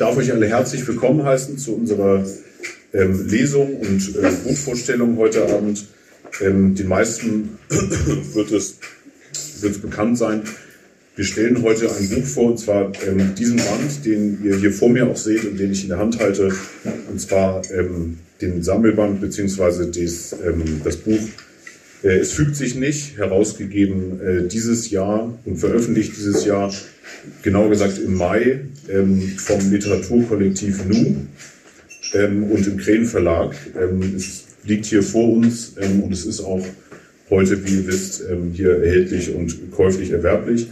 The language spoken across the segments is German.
darf euch alle herzlich willkommen heißen zu unserer ähm, Lesung und äh, Buchvorstellung heute Abend. Ähm, den meisten wird es, wird bekannt sein. Wir stellen heute ein Buch vor, und zwar ähm, diesen Band, den ihr hier vor mir auch seht und den ich in der Hand halte, und zwar ähm, den Sammelband bzw. Das, ähm, das Buch Es fügt sich nicht, herausgegeben äh, dieses Jahr und veröffentlicht dieses Jahr, genauer gesagt im Mai, ähm, vom Literaturkollektiv NU ähm, und im Krähen Verlag. Ähm, es liegt hier vor uns und es ist auch heute, wie ihr wisst, hier erhältlich und käuflich erwerblich.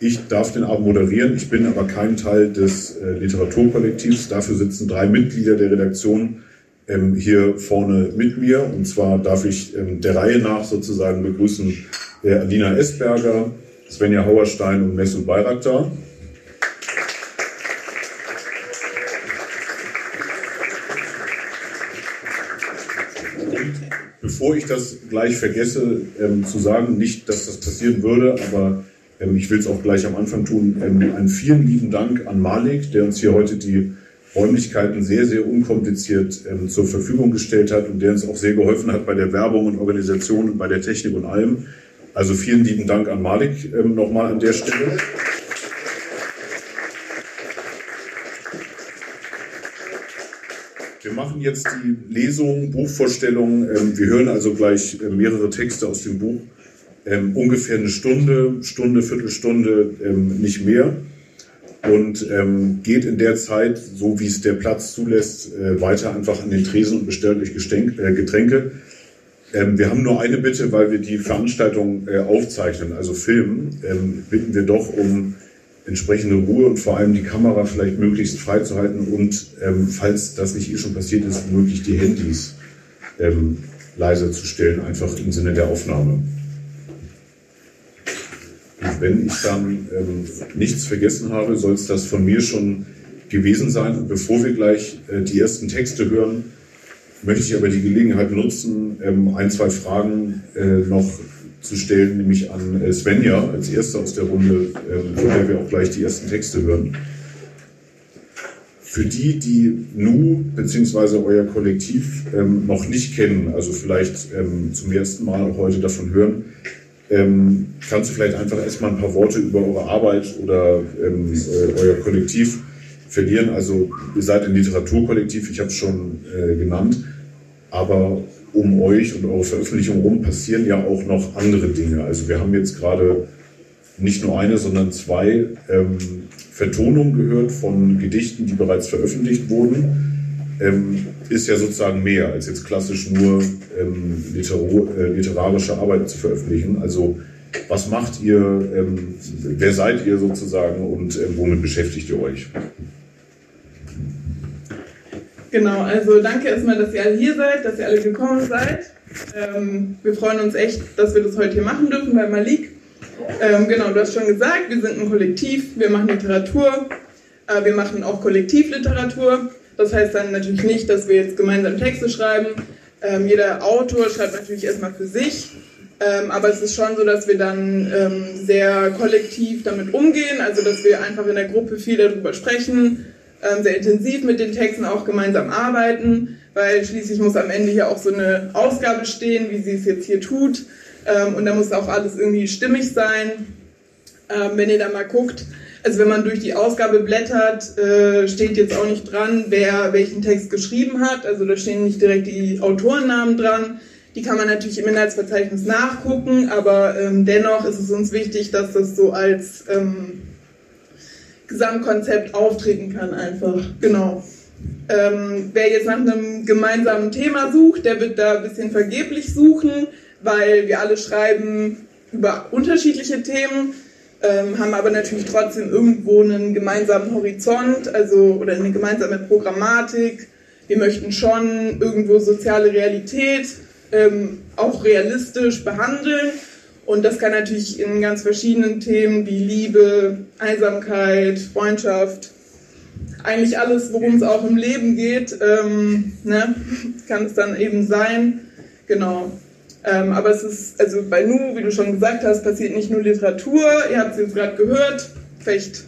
Ich darf den Abend moderieren, ich bin aber kein Teil des äh, Literaturkollektivs. Dafür sitzen drei Mitglieder der Redaktion ähm, hier vorne mit mir. Und zwar darf ich ähm, der Reihe nach sozusagen begrüßen äh, Alina Esberger, Svenja Hauerstein und Mesut Bayraktar. bevor ich das gleich vergesse ähm, zu sagen, nicht, dass das passieren würde, aber ähm, ich will es auch gleich am Anfang tun, ähm, einen vielen lieben Dank an Malik, der uns hier heute die Räumlichkeiten sehr, sehr unkompliziert ähm, zur Verfügung gestellt hat und der uns auch sehr geholfen hat bei der Werbung und Organisation und bei der Technik und allem. Also vielen lieben Dank an Malik ähm, nochmal an der Stelle. Wir machen jetzt die Lesung, Buchvorstellung. Ähm, wir hören also gleich äh, mehrere Texte aus dem Buch. Ähm, ungefähr eine Stunde, Stunde, Viertelstunde, ähm, nicht mehr. Und ähm, geht in der Zeit, so wie es der Platz zulässt, äh, weiter einfach an den Tresen und bestellt euch Gestenk, äh, Getränke. Ähm, wir haben nur eine Bitte, weil wir die Veranstaltung äh, aufzeichnen, also filmen, ähm, bitten wir doch um entsprechende Ruhe und vor allem die Kamera vielleicht möglichst frei zu halten und, ähm, falls das nicht eh schon passiert ist, möglich die Handys ähm, leiser zu stellen, einfach im Sinne der Aufnahme. Wenn ich dann ähm, nichts vergessen habe, soll es das von mir schon gewesen sein. Und bevor wir gleich äh, die ersten Texte hören, möchte ich aber die Gelegenheit nutzen, ähm, ein, zwei Fragen äh, noch zu stellen, nämlich an äh, Svenja als Erste aus der Runde, ähm, von der wir auch gleich die ersten Texte hören. Für die, die NU bzw. euer Kollektiv ähm, noch nicht kennen, also vielleicht ähm, zum ersten Mal auch heute davon hören, ähm, kannst du vielleicht einfach erstmal ein paar Worte über eure Arbeit oder ähm, äh, euer Kollektiv verlieren. Also ihr seid ein Literaturkollektiv, ich habe es schon äh, genannt, aber um euch und eure Veröffentlichung rum passieren ja auch noch andere Dinge. Also wir haben jetzt gerade nicht nur eine, sondern zwei ähm, Vertonungen gehört von Gedichten, die bereits veröffentlicht wurden. Ähm, ist ja sozusagen mehr als jetzt klassisch nur ähm, äh, literarische Arbeiten zu veröffentlichen. Also was macht ihr, ähm, wer seid ihr sozusagen und äh, womit beschäftigt ihr euch? Genau, also danke erstmal, dass ihr alle hier seid, dass ihr alle gekommen seid. Ähm, wir freuen uns echt, dass wir das heute hier machen dürfen bei Malik. Ähm, genau, du hast schon gesagt, wir sind ein Kollektiv, wir machen Literatur, äh, wir machen auch Kollektivliteratur. Das heißt dann natürlich nicht, dass wir jetzt gemeinsam Texte schreiben. Ähm, jeder Autor schreibt natürlich erstmal für sich. Ähm, aber es ist schon so, dass wir dann ähm, sehr kollektiv damit umgehen, also dass wir einfach in der Gruppe viel darüber sprechen, ähm, sehr intensiv mit den Texten auch gemeinsam arbeiten, weil schließlich muss am Ende hier auch so eine Ausgabe stehen, wie sie es jetzt hier tut. Ähm, und da muss auch alles irgendwie stimmig sein. Ähm, wenn ihr da mal guckt, also wenn man durch die Ausgabe blättert, äh, steht jetzt auch nicht dran, wer welchen Text geschrieben hat. Also da stehen nicht direkt die Autorennamen dran. Die kann man natürlich im Inhaltsverzeichnis nachgucken, aber ähm, dennoch ist es uns wichtig, dass das so als ähm, Gesamtkonzept auftreten kann einfach. Genau. Ähm, wer jetzt nach einem gemeinsamen Thema sucht, der wird da ein bisschen vergeblich suchen, weil wir alle schreiben über unterschiedliche Themen, ähm, haben aber natürlich trotzdem irgendwo einen gemeinsamen Horizont, also oder eine gemeinsame Programmatik. Wir möchten schon irgendwo soziale Realität ähm, auch realistisch behandeln und das kann natürlich in ganz verschiedenen Themen wie Liebe, Einsamkeit, Freundschaft, eigentlich alles, worum es auch im Leben geht, ähm, ne, kann es dann eben sein. Genau. Ähm, aber es ist, also bei Nu, wie du schon gesagt hast, passiert nicht nur Literatur, ihr habt es jetzt gerade gehört, vielleicht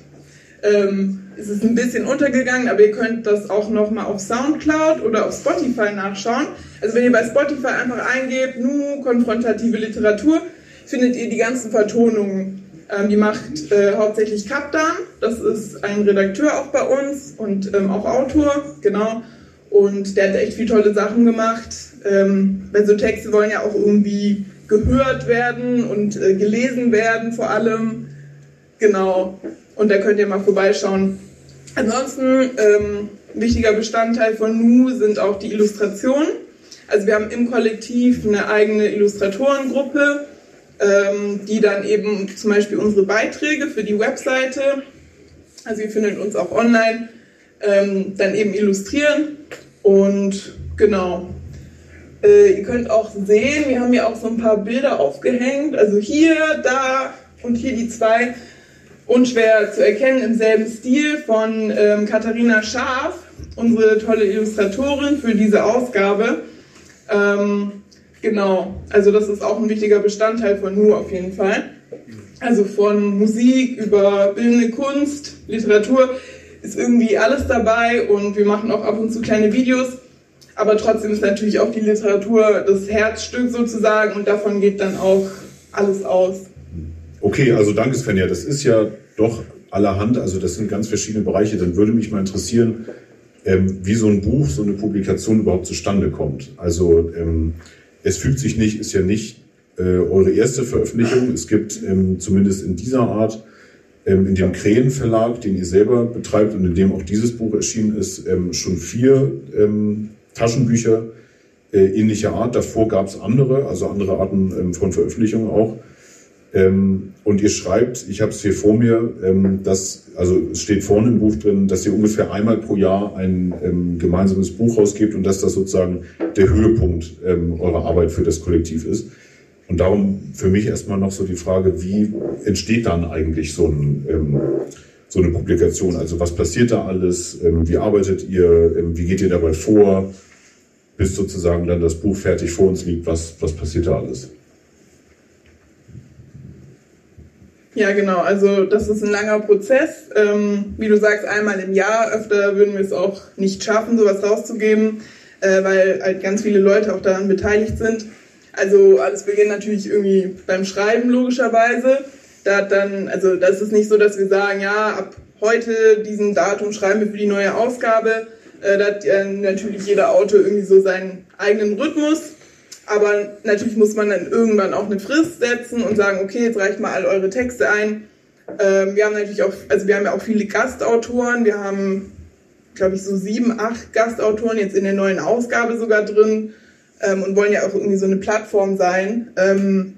ähm, ist es ein bisschen untergegangen, aber ihr könnt das auch nochmal auf Soundcloud oder auf Spotify nachschauen. Also wenn ihr bei Spotify einfach eingebt, nu konfrontative Literatur, findet ihr die ganzen Vertonungen. Ähm, die macht äh, hauptsächlich Kaptan, das ist ein Redakteur auch bei uns und ähm, auch Autor, genau. Und der hat echt viele tolle Sachen gemacht. Ähm, weil so Texte wollen ja auch irgendwie gehört werden und äh, gelesen werden vor allem. Genau. Und da könnt ihr mal vorbeischauen. Ansonsten, ähm, wichtiger Bestandteil von Nu sind auch die Illustrationen. Also wir haben im Kollektiv eine eigene Illustratorengruppe, ähm, die dann eben zum Beispiel unsere Beiträge für die Webseite, also ihr findet uns auch online, ähm, dann eben illustrieren. Und genau, äh, ihr könnt auch sehen, wir haben hier auch so ein paar Bilder aufgehängt. Also hier, da und hier die zwei unschwer zu erkennen im selben Stil von ähm, Katharina Scharf, unsere tolle Illustratorin für diese Ausgabe. Ähm, genau, also das ist auch ein wichtiger Bestandteil von Nu auf jeden Fall. Also von Musik über bildende Kunst, Literatur ist irgendwie alles dabei und wir machen auch ab und zu kleine Videos. Aber trotzdem ist natürlich auch die Literatur das Herzstück sozusagen und davon geht dann auch alles aus. Okay, also danke Svenja. Das ist ja doch allerhand, also das sind ganz verschiedene Bereiche. Dann würde mich mal interessieren, ähm, wie so ein Buch, so eine Publikation überhaupt zustande kommt. Also ähm, es fügt sich nicht, ist ja nicht äh, eure erste Veröffentlichung. Es gibt ähm, zumindest in dieser Art, ähm, in dem Krähen Verlag, den ihr selber betreibt und in dem auch dieses Buch erschienen ist, ähm, schon vier ähm, Taschenbücher äh, ähnlicher Art. Davor gab es andere, also andere Arten ähm, von Veröffentlichungen auch. Ähm, und ihr schreibt, ich habe es hier vor mir, ähm, dass, also es steht vorne im Buch drin, dass ihr ungefähr einmal pro Jahr ein ähm, gemeinsames Buch rausgebt und dass das sozusagen der Höhepunkt ähm, eurer Arbeit für das Kollektiv ist. Und darum für mich erstmal noch so die Frage, wie entsteht dann eigentlich so, ein, ähm, so eine Publikation? Also was passiert da alles? Ähm, wie arbeitet ihr? wie geht ihr dabei vor? Bis sozusagen dann das Buch fertig vor uns liegt, was, was passiert da alles? Ja, genau. Also das ist ein langer Prozess. Ähm, wie du sagst, einmal im Jahr. Öfter würden wir es auch nicht schaffen, sowas rauszugeben, äh, weil halt ganz viele Leute auch daran beteiligt sind. Also alles beginnt natürlich irgendwie beim Schreiben logischerweise. Da dann, also das ist nicht so, dass wir sagen, ja, ab heute diesem Datum schreiben wir für die neue Ausgabe. Äh, da hat äh, natürlich jeder Autor irgendwie so seinen eigenen Rhythmus. Aber natürlich muss man dann irgendwann auch eine Frist setzen und sagen, okay, jetzt reicht mal all eure Texte ein. Ähm, wir haben natürlich auch, also wir haben ja auch viele Gastautoren. Wir haben, glaube ich, so sieben, acht Gastautoren jetzt in der neuen Ausgabe sogar drin ähm, und wollen ja auch irgendwie so eine Plattform sein. Ähm,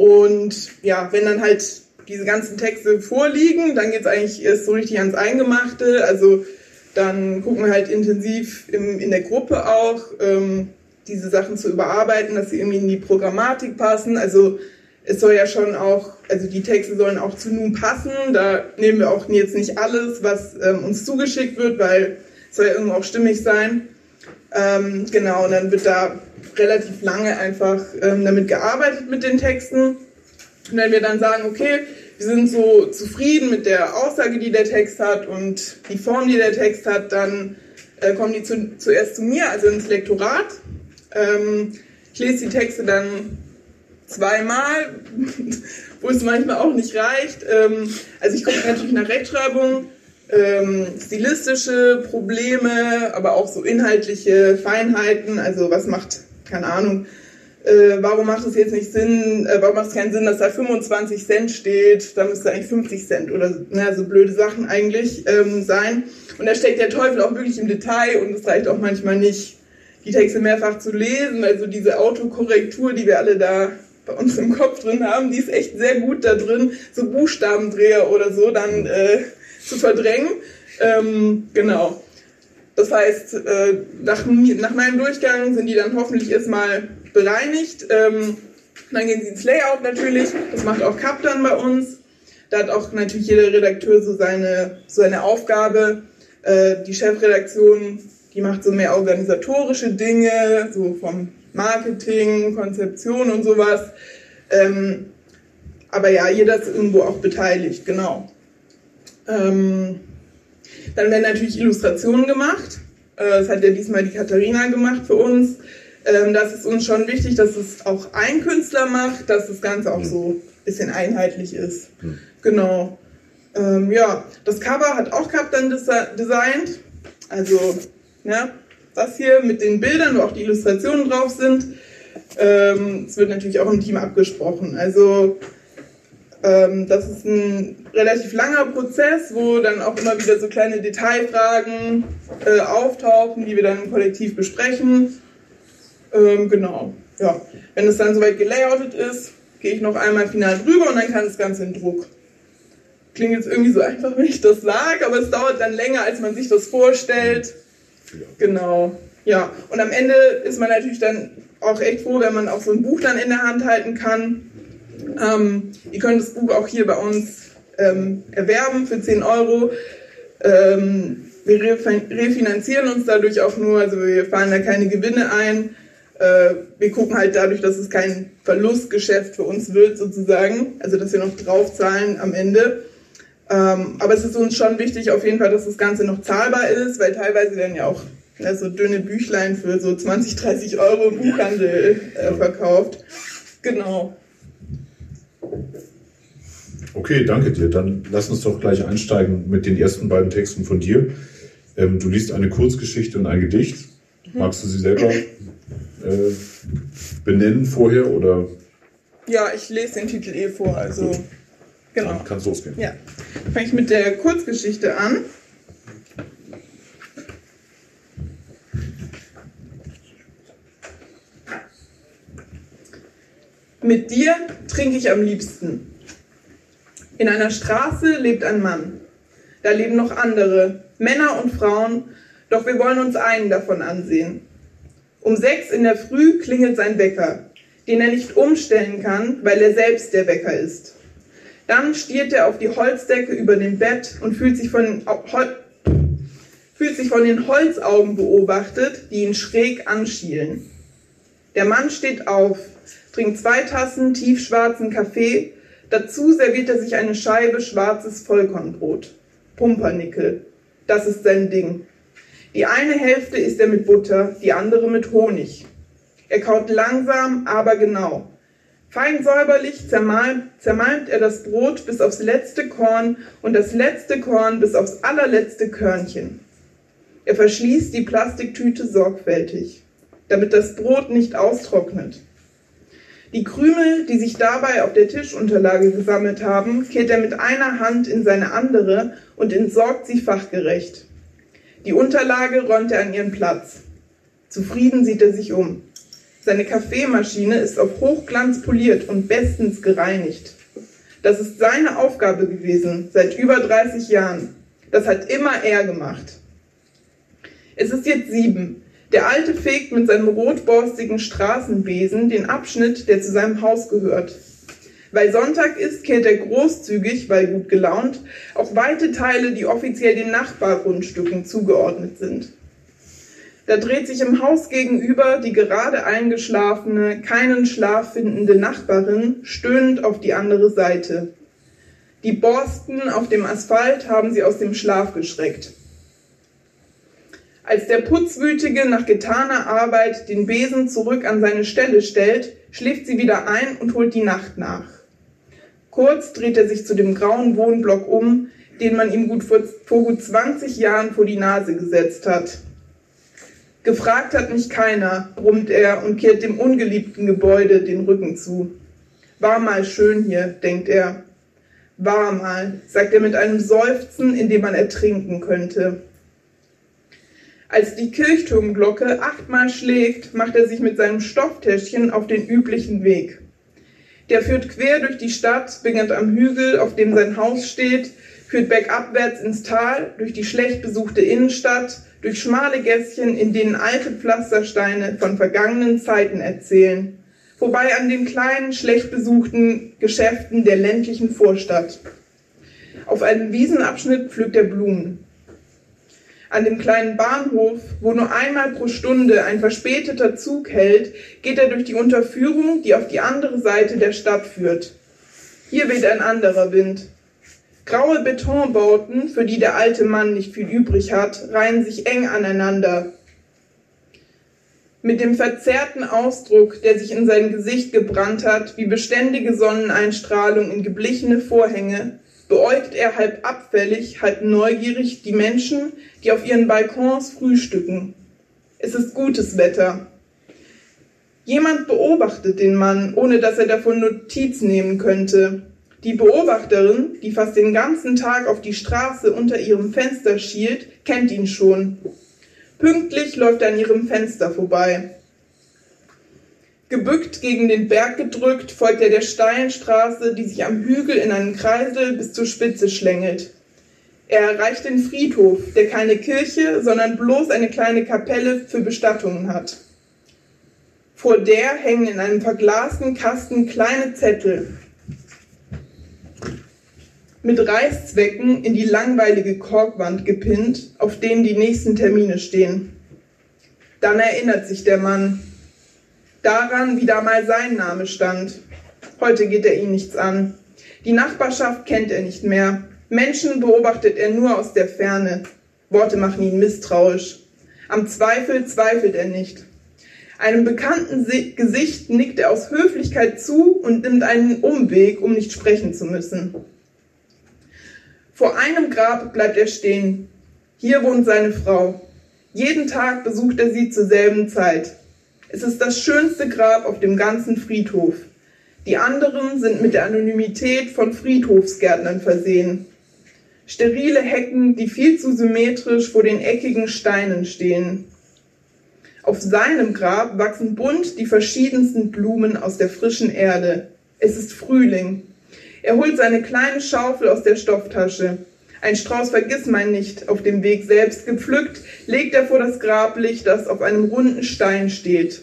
und ja, wenn dann halt diese ganzen Texte vorliegen, dann geht es eigentlich erst so richtig ans Eingemachte. Also dann gucken wir halt intensiv im, in der Gruppe auch. Ähm, diese Sachen zu überarbeiten, dass sie irgendwie in die Programmatik passen. Also es soll ja schon auch, also die Texte sollen auch zu nun passen. Da nehmen wir auch jetzt nicht alles, was ähm, uns zugeschickt wird, weil es soll ja irgendwo auch stimmig sein. Ähm, genau, und dann wird da relativ lange einfach ähm, damit gearbeitet mit den Texten. Und wenn wir dann sagen, okay, wir sind so zufrieden mit der Aussage, die der Text hat und die Form, die der Text hat, dann äh, kommen die zu, zuerst zu mir, also ins Lektorat. Ähm, ich lese die Texte dann zweimal, wo es manchmal auch nicht reicht. Ähm, also ich gucke natürlich nach Rechtschreibung, ähm, stilistische Probleme, aber auch so inhaltliche Feinheiten. Also was macht, keine Ahnung, äh, warum macht es jetzt nicht Sinn, äh, warum macht es keinen Sinn, dass da 25 Cent steht, da müsste eigentlich 50 Cent oder na, so blöde Sachen eigentlich ähm, sein. Und da steckt der Teufel auch wirklich im Detail und es reicht auch manchmal nicht, die Texte mehrfach zu lesen, weil so diese Autokorrektur, die wir alle da bei uns im Kopf drin haben, die ist echt sehr gut da drin, so Buchstabendreher oder so dann äh, zu verdrängen. Ähm, genau. Das heißt, äh, nach, nach meinem Durchgang sind die dann hoffentlich erstmal bereinigt. Ähm, dann gehen sie ins Layout natürlich. Das macht auch Cap dann bei uns. Da hat auch natürlich jeder Redakteur so seine, so seine Aufgabe. Äh, die Chefredaktion die macht so mehr organisatorische Dinge, so vom Marketing, Konzeption und sowas. Ähm, aber ja, jeder ist irgendwo auch beteiligt, genau. Ähm, Dann werden natürlich Illustrationen gemacht. Äh, das hat ja diesmal die Katharina gemacht für uns. Ähm, das ist uns schon wichtig, dass es auch ein Künstler macht, dass das Ganze auch so ein bisschen einheitlich ist. Mhm. Genau. Ähm, ja, das Cover hat auch dann designt. Also, ja, das hier mit den Bildern, wo auch die Illustrationen drauf sind. Ähm, es wird natürlich auch im Team abgesprochen. Also, das ist ein relativ langer Prozess, wo dann auch immer wieder so kleine Detailfragen äh, auftauchen, die wir dann im Kollektiv besprechen. Ähm, genau. Ja. Wenn es dann soweit gelayoutet ist, gehe ich noch einmal final drüber und dann kann das Ganze in Druck. Klingt jetzt irgendwie so einfach, wenn ich das sage, aber es dauert dann länger, als man sich das vorstellt. Genau. Ja, und am Ende ist man natürlich dann auch echt froh, wenn man auch so ein Buch dann in der Hand halten kann. Ähm, ihr könnt das Buch auch hier bei uns ähm, erwerben für 10 Euro. Ähm, wir refinanzieren uns dadurch auch nur, also wir fahren da keine Gewinne ein. Äh, wir gucken halt dadurch, dass es kein Verlustgeschäft für uns wird, sozusagen. Also, dass wir noch draufzahlen am Ende. Ähm, aber es ist uns schon wichtig auf jeden Fall, dass das Ganze noch zahlbar ist, weil teilweise werden ja auch ja, so dünne Büchlein für so 20, 30 Euro im Buchhandel äh, verkauft. Genau. Okay, danke dir. Dann lass uns doch gleich einsteigen mit den ersten beiden Texten von dir. Ähm, du liest eine Kurzgeschichte und ein Gedicht. Magst du sie selber äh, benennen vorher oder? Ja, ich lese den Titel eh vor, also. Gut. Genau. Dann kann es losgehen. Ja. Fange ich mit der Kurzgeschichte an. Mit dir trinke ich am liebsten. In einer Straße lebt ein Mann. Da leben noch andere, Männer und Frauen, doch wir wollen uns einen davon ansehen. Um sechs in der Früh klingelt sein Wecker, den er nicht umstellen kann, weil er selbst der Wecker ist. Dann stiert er auf die Holzdecke über dem Bett und fühlt sich von, fühlt sich von den Holzaugen beobachtet, die ihn schräg anschielen. Der Mann steht auf, trinkt zwei Tassen tiefschwarzen Kaffee, dazu serviert er sich eine Scheibe schwarzes Vollkornbrot. Pumpernickel, das ist sein Ding. Die eine Hälfte isst er mit Butter, die andere mit Honig. Er kaut langsam, aber genau. Fein säuberlich zermalmt, zermalmt er das Brot bis aufs letzte Korn und das letzte Korn bis aufs allerletzte Körnchen. Er verschließt die Plastiktüte sorgfältig, damit das Brot nicht austrocknet. Die Krümel, die sich dabei auf der Tischunterlage gesammelt haben, kehrt er mit einer Hand in seine andere und entsorgt sie fachgerecht. Die Unterlage räumt er an ihren Platz. Zufrieden sieht er sich um. Seine Kaffeemaschine ist auf Hochglanz poliert und bestens gereinigt. Das ist seine Aufgabe gewesen, seit über 30 Jahren. Das hat immer er gemacht. Es ist jetzt sieben. Der Alte fegt mit seinem rotborstigen Straßenbesen den Abschnitt, der zu seinem Haus gehört. Weil Sonntag ist, kehrt er großzügig, weil gut gelaunt, auch weite Teile, die offiziell den Nachbargrundstücken zugeordnet sind. Da dreht sich im Haus gegenüber die gerade eingeschlafene, keinen Schlaf findende Nachbarin stöhnend auf die andere Seite. Die Borsten auf dem Asphalt haben sie aus dem Schlaf geschreckt. Als der Putzwütige nach getaner Arbeit den Besen zurück an seine Stelle stellt, schläft sie wieder ein und holt die Nacht nach. Kurz dreht er sich zu dem grauen Wohnblock um, den man ihm gut vor, vor gut 20 Jahren vor die Nase gesetzt hat. Gefragt hat mich keiner, brummt er und kehrt dem ungeliebten Gebäude den Rücken zu. War mal schön hier, denkt er. War mal, sagt er mit einem Seufzen, in dem man ertrinken könnte. Als die Kirchturmglocke achtmal schlägt, macht er sich mit seinem Stofftäschchen auf den üblichen Weg. Der führt quer durch die Stadt, beginnt am Hügel, auf dem sein Haus steht, führt bergabwärts ins Tal, durch die schlecht besuchte Innenstadt, durch schmale Gässchen, in denen alte Pflastersteine von vergangenen Zeiten erzählen, vorbei an den kleinen, schlecht besuchten Geschäften der ländlichen Vorstadt. Auf einem Wiesenabschnitt pflückt er Blumen. An dem kleinen Bahnhof, wo nur einmal pro Stunde ein verspäteter Zug hält, geht er durch die Unterführung, die auf die andere Seite der Stadt führt. Hier weht ein anderer Wind. Graue Betonbauten, für die der alte Mann nicht viel übrig hat, reihen sich eng aneinander. Mit dem verzerrten Ausdruck, der sich in sein Gesicht gebrannt hat, wie beständige Sonneneinstrahlung in geblichene Vorhänge, beäugt er halb abfällig, halb neugierig die Menschen, die auf ihren Balkons frühstücken. Es ist gutes Wetter. Jemand beobachtet den Mann, ohne dass er davon Notiz nehmen könnte. Die Beobachterin, die fast den ganzen Tag auf die Straße unter ihrem Fenster schielt, kennt ihn schon. Pünktlich läuft er an ihrem Fenster vorbei. Gebückt gegen den Berg gedrückt, folgt er der steilen Straße, die sich am Hügel in einen Kreisel bis zur Spitze schlängelt. Er erreicht den Friedhof, der keine Kirche, sondern bloß eine kleine Kapelle für Bestattungen hat. Vor der hängen in einem verglasten Kasten kleine Zettel mit Reißzwecken in die langweilige Korkwand gepinnt, auf denen die nächsten Termine stehen. Dann erinnert sich der Mann daran, wie da mal sein Name stand. Heute geht er ihn nichts an. Die Nachbarschaft kennt er nicht mehr. Menschen beobachtet er nur aus der Ferne. Worte machen ihn misstrauisch. Am Zweifel zweifelt er nicht. Einem bekannten Gesicht nickt er aus Höflichkeit zu und nimmt einen Umweg, um nicht sprechen zu müssen. Vor einem Grab bleibt er stehen. Hier wohnt seine Frau. Jeden Tag besucht er sie zur selben Zeit. Es ist das schönste Grab auf dem ganzen Friedhof. Die anderen sind mit der Anonymität von Friedhofsgärtnern versehen. Sterile Hecken, die viel zu symmetrisch vor den eckigen Steinen stehen. Auf seinem Grab wachsen bunt die verschiedensten Blumen aus der frischen Erde. Es ist Frühling. Er holt seine kleine Schaufel aus der Stofftasche. Ein Strauß Vergissmeinnicht auf dem Weg selbst gepflückt, legt er vor das Grablicht, das auf einem runden Stein steht.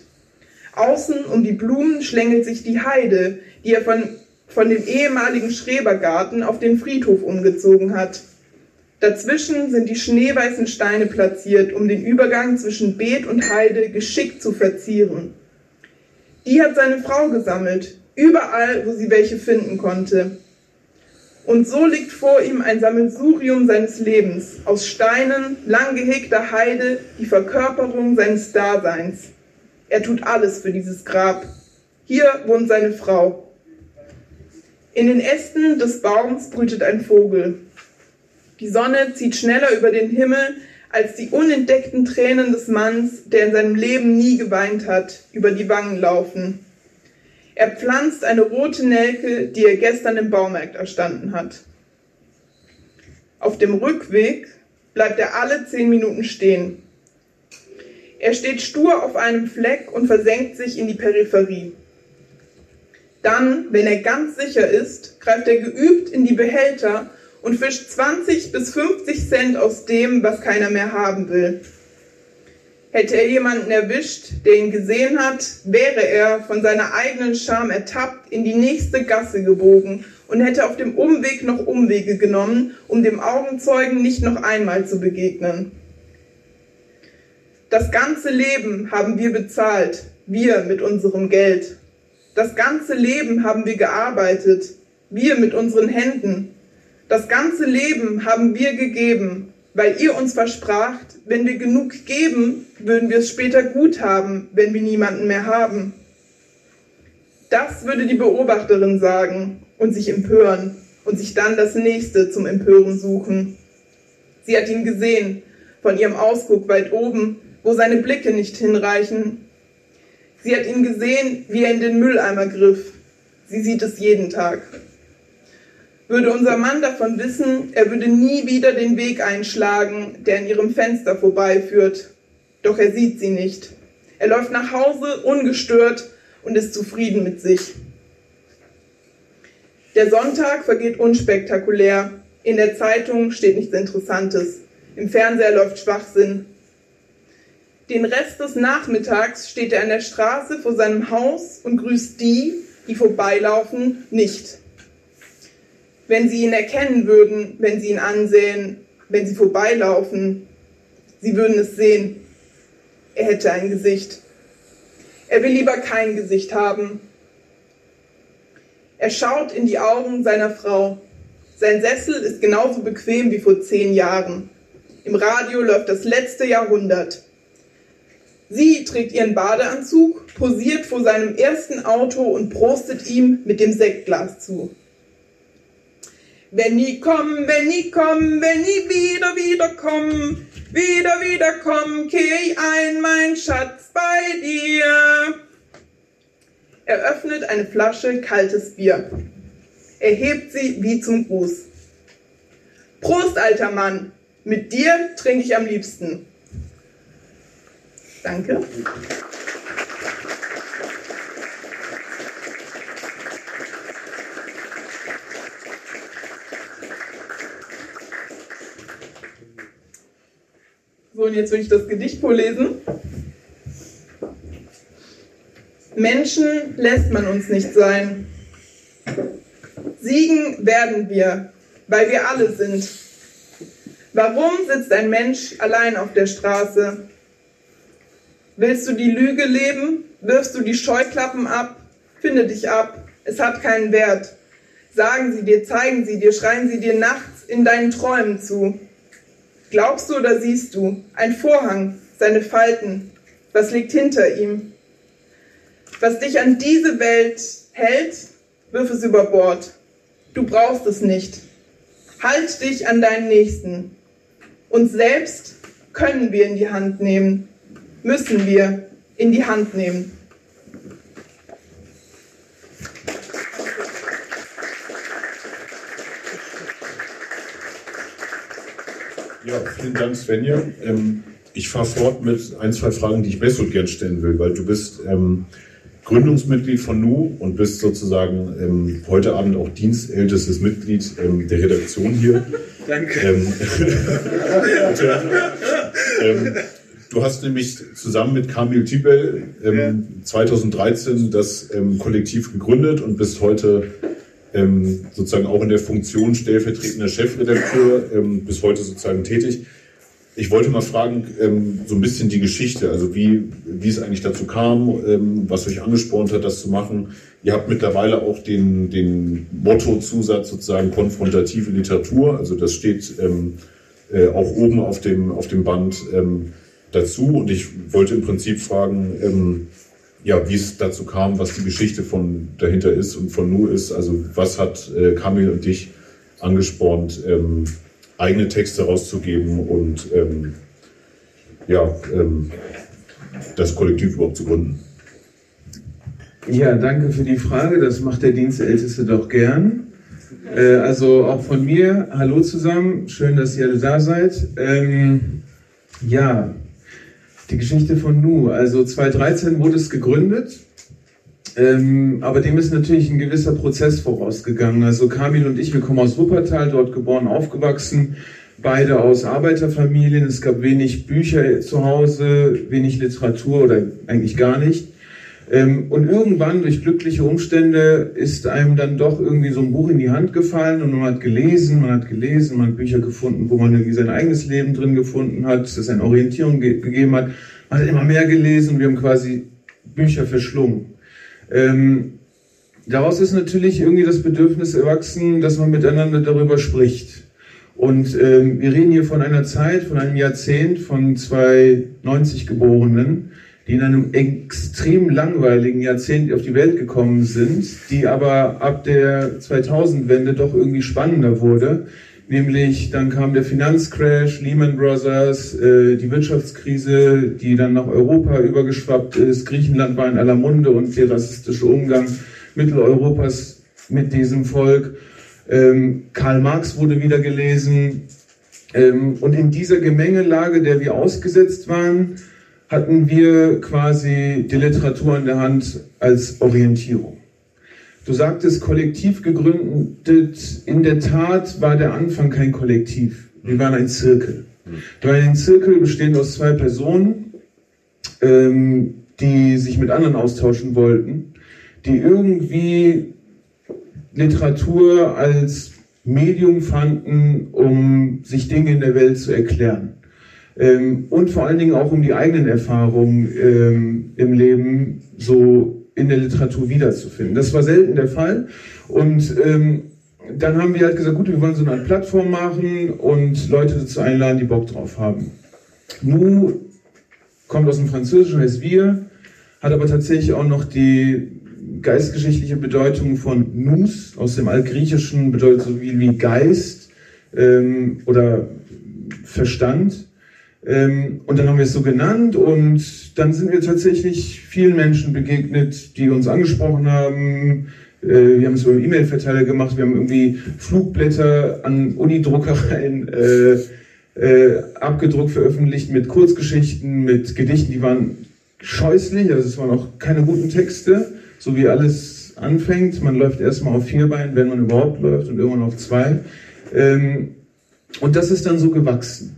Außen um die Blumen schlängelt sich die Heide, die er von, von dem ehemaligen Schrebergarten auf den Friedhof umgezogen hat. Dazwischen sind die schneeweißen Steine platziert, um den Übergang zwischen Beet und Heide geschickt zu verzieren. Die hat seine Frau gesammelt, überall, wo sie welche finden konnte. Und so liegt vor ihm ein Sammelsurium seines Lebens, aus Steinen, lang gehegter Heide, die Verkörperung seines Daseins. Er tut alles für dieses Grab. Hier wohnt seine Frau. In den Ästen des Baums brütet ein Vogel. Die Sonne zieht schneller über den Himmel als die unentdeckten Tränen des Manns, der in seinem Leben nie geweint hat, über die Wangen laufen. Er pflanzt eine rote Nelke, die er gestern im Baumarkt erstanden hat. Auf dem Rückweg bleibt er alle zehn Minuten stehen. Er steht stur auf einem Fleck und versenkt sich in die Peripherie. Dann, wenn er ganz sicher ist, greift er geübt in die Behälter und fischt 20 bis 50 Cent aus dem, was keiner mehr haben will. Hätte er jemanden erwischt, der ihn gesehen hat, wäre er von seiner eigenen Scham ertappt in die nächste Gasse gebogen und hätte auf dem Umweg noch Umwege genommen, um dem Augenzeugen nicht noch einmal zu begegnen. Das ganze Leben haben wir bezahlt, wir mit unserem Geld. Das ganze Leben haben wir gearbeitet, wir mit unseren Händen. Das ganze Leben haben wir gegeben, weil ihr uns verspracht, wenn wir genug geben, würden wir es später gut haben, wenn wir niemanden mehr haben. Das würde die Beobachterin sagen und sich empören und sich dann das nächste zum Empören suchen. Sie hat ihn gesehen, von ihrem Ausguck weit oben, wo seine Blicke nicht hinreichen. Sie hat ihn gesehen, wie er in den Mülleimer griff. Sie sieht es jeden Tag. Würde unser Mann davon wissen, er würde nie wieder den Weg einschlagen, der an ihrem Fenster vorbeiführt. Doch er sieht sie nicht. Er läuft nach Hause ungestört und ist zufrieden mit sich. Der Sonntag vergeht unspektakulär. In der Zeitung steht nichts Interessantes. Im Fernseher läuft Schwachsinn. Den Rest des Nachmittags steht er an der Straße vor seinem Haus und grüßt die, die vorbeilaufen, nicht wenn sie ihn erkennen würden, wenn sie ihn ansehen, wenn sie vorbeilaufen. Sie würden es sehen. Er hätte ein Gesicht. Er will lieber kein Gesicht haben. Er schaut in die Augen seiner Frau. Sein Sessel ist genauso bequem wie vor zehn Jahren. Im Radio läuft das letzte Jahrhundert. Sie trägt ihren Badeanzug, posiert vor seinem ersten Auto und prostet ihm mit dem Sektglas zu. Wenn nie kommen, wenn nie kommen, wenn nie wieder, wieder kommen, wieder, wieder kommen, kehr ich ein, mein Schatz, bei dir. Er öffnet eine Flasche kaltes Bier. Er hebt sie wie zum Gruß. Prost, alter Mann, mit dir trinke ich am liebsten. Danke. So, und jetzt will ich das Gedicht vorlesen. Menschen lässt man uns nicht sein. Siegen werden wir, weil wir alle sind. Warum sitzt ein Mensch allein auf der Straße? Willst du die Lüge leben? Wirfst du die Scheuklappen ab? Finde dich ab. Es hat keinen Wert. Sagen sie dir, zeigen sie dir, schreien sie dir nachts in deinen Träumen zu. Glaubst du oder siehst du? Ein Vorhang, seine Falten. Was liegt hinter ihm? Was dich an diese Welt hält, wirf es über Bord. Du brauchst es nicht. Halt dich an deinen Nächsten. Uns selbst können wir in die Hand nehmen, müssen wir in die Hand nehmen. Ja, vielen Dank, Svenja. Ähm, ich fahre fort mit ein, zwei Fragen, die ich Messut gern stellen will, weil du bist ähm, Gründungsmitglied von Nu und bist sozusagen ähm, heute Abend auch dienstältestes Mitglied ähm, der Redaktion hier. Danke. Ähm, ähm, du hast nämlich zusammen mit Kamil Tibel Ja. 2013 das Kollektiv gegründet und bist heute ähm, sozusagen auch in der Funktion stellvertretender Chefredakteur ähm, bis heute sozusagen tätig. Ich wollte mal fragen, ähm, so ein bisschen die Geschichte, also wie, wie es eigentlich dazu kam, ähm, was euch angespornt hat, das zu machen. Ihr habt mittlerweile auch den, den Motto-Zusatz sozusagen konfrontative Literatur, also das steht ähm, äh, auch oben auf dem, auf dem Band ähm, dazu. Und ich wollte im Prinzip fragen, ähm, ja, wie es dazu kam, was die Geschichte von dahinter ist und von Nu ist. Also was hat äh, Kamil und dich angespornt, ähm, eigene Texte rauszugeben und ähm, ja, ähm, das Kollektiv überhaupt zu gründen? Ja, danke für die Frage. Das macht der Dienstälteste doch gern. Äh, also auch von mir, hallo zusammen. Schön, dass ihr alle da seid. Ähm, ja, die Geschichte von Nu. Also 2013 wurde es gegründet. Ähm, aber dem ist natürlich ein gewisser Prozess vorausgegangen. Also Kamil und ich, wir kommen aus Wuppertal, dort geboren, aufgewachsen, beide aus Arbeiterfamilien. Es gab wenig Bücher zu Hause, wenig Literatur oder eigentlich gar nicht. Ähm, und irgendwann durch glückliche Umstände ist einem dann doch irgendwie so ein Buch in die Hand gefallen und man hat gelesen, man hat gelesen, man hat Bücher gefunden, wo man irgendwie sein eigenes Leben drin gefunden hat, das eine Orientierung ge gegeben hat. Man hat immer mehr gelesen wir haben quasi Bücher verschlungen. Ähm, daraus ist natürlich irgendwie das Bedürfnis erwachsen, dass man miteinander darüber spricht. Und ähm, wir reden hier von einer Zeit, von einem Jahrzehnt von zwei 90 Geborenen, die in einem extrem langweiligen Jahrzehnt auf die Welt gekommen sind, die aber ab der 2000-Wende doch irgendwie spannender wurde. Nämlich dann kam der Finanzcrash, Lehman Brothers, äh, die Wirtschaftskrise, die dann nach Europa übergeschwappt ist. Griechenland war in aller Munde und der rassistische Umgang Mitteleuropas mit diesem Volk. Ähm, Karl Marx wurde wieder gelesen. Ähm, und in dieser Gemengelage, der wir ausgesetzt waren, hatten wir quasi die Literatur in der Hand als Orientierung. Du sagtest kollektiv gegründet. In der Tat war der Anfang kein Kollektiv. Wir waren ein Zirkel. Wir ein Zirkel bestehend aus zwei Personen, ähm, die sich mit anderen austauschen wollten, die irgendwie Literatur als Medium fanden, um sich Dinge in der Welt zu erklären. Ähm, und vor allen Dingen auch um die eigenen Erfahrungen ähm, im Leben so in der Literatur wiederzufinden. Das war selten der Fall. Und ähm, dann haben wir halt gesagt, gut, wir wollen so eine Plattform machen und Leute dazu einladen, die Bock drauf haben. Nu kommt aus dem Französischen, heißt wir, hat aber tatsächlich auch noch die geistgeschichtliche Bedeutung von Nous aus dem Altgriechischen, bedeutet so wie, wie Geist ähm, oder Verstand. Ähm, und dann haben wir es so genannt und dann sind wir tatsächlich vielen Menschen begegnet, die uns angesprochen haben. Äh, wir haben es über E-Mail-Verteiler gemacht, wir haben irgendwie Flugblätter an Unidruckereien äh, äh, abgedruckt, veröffentlicht mit Kurzgeschichten, mit Gedichten, die waren scheußlich, also es waren auch keine guten Texte, so wie alles anfängt. Man läuft erstmal auf vier Beinen, wenn man überhaupt läuft und irgendwann auf zwei. Ähm, und das ist dann so gewachsen.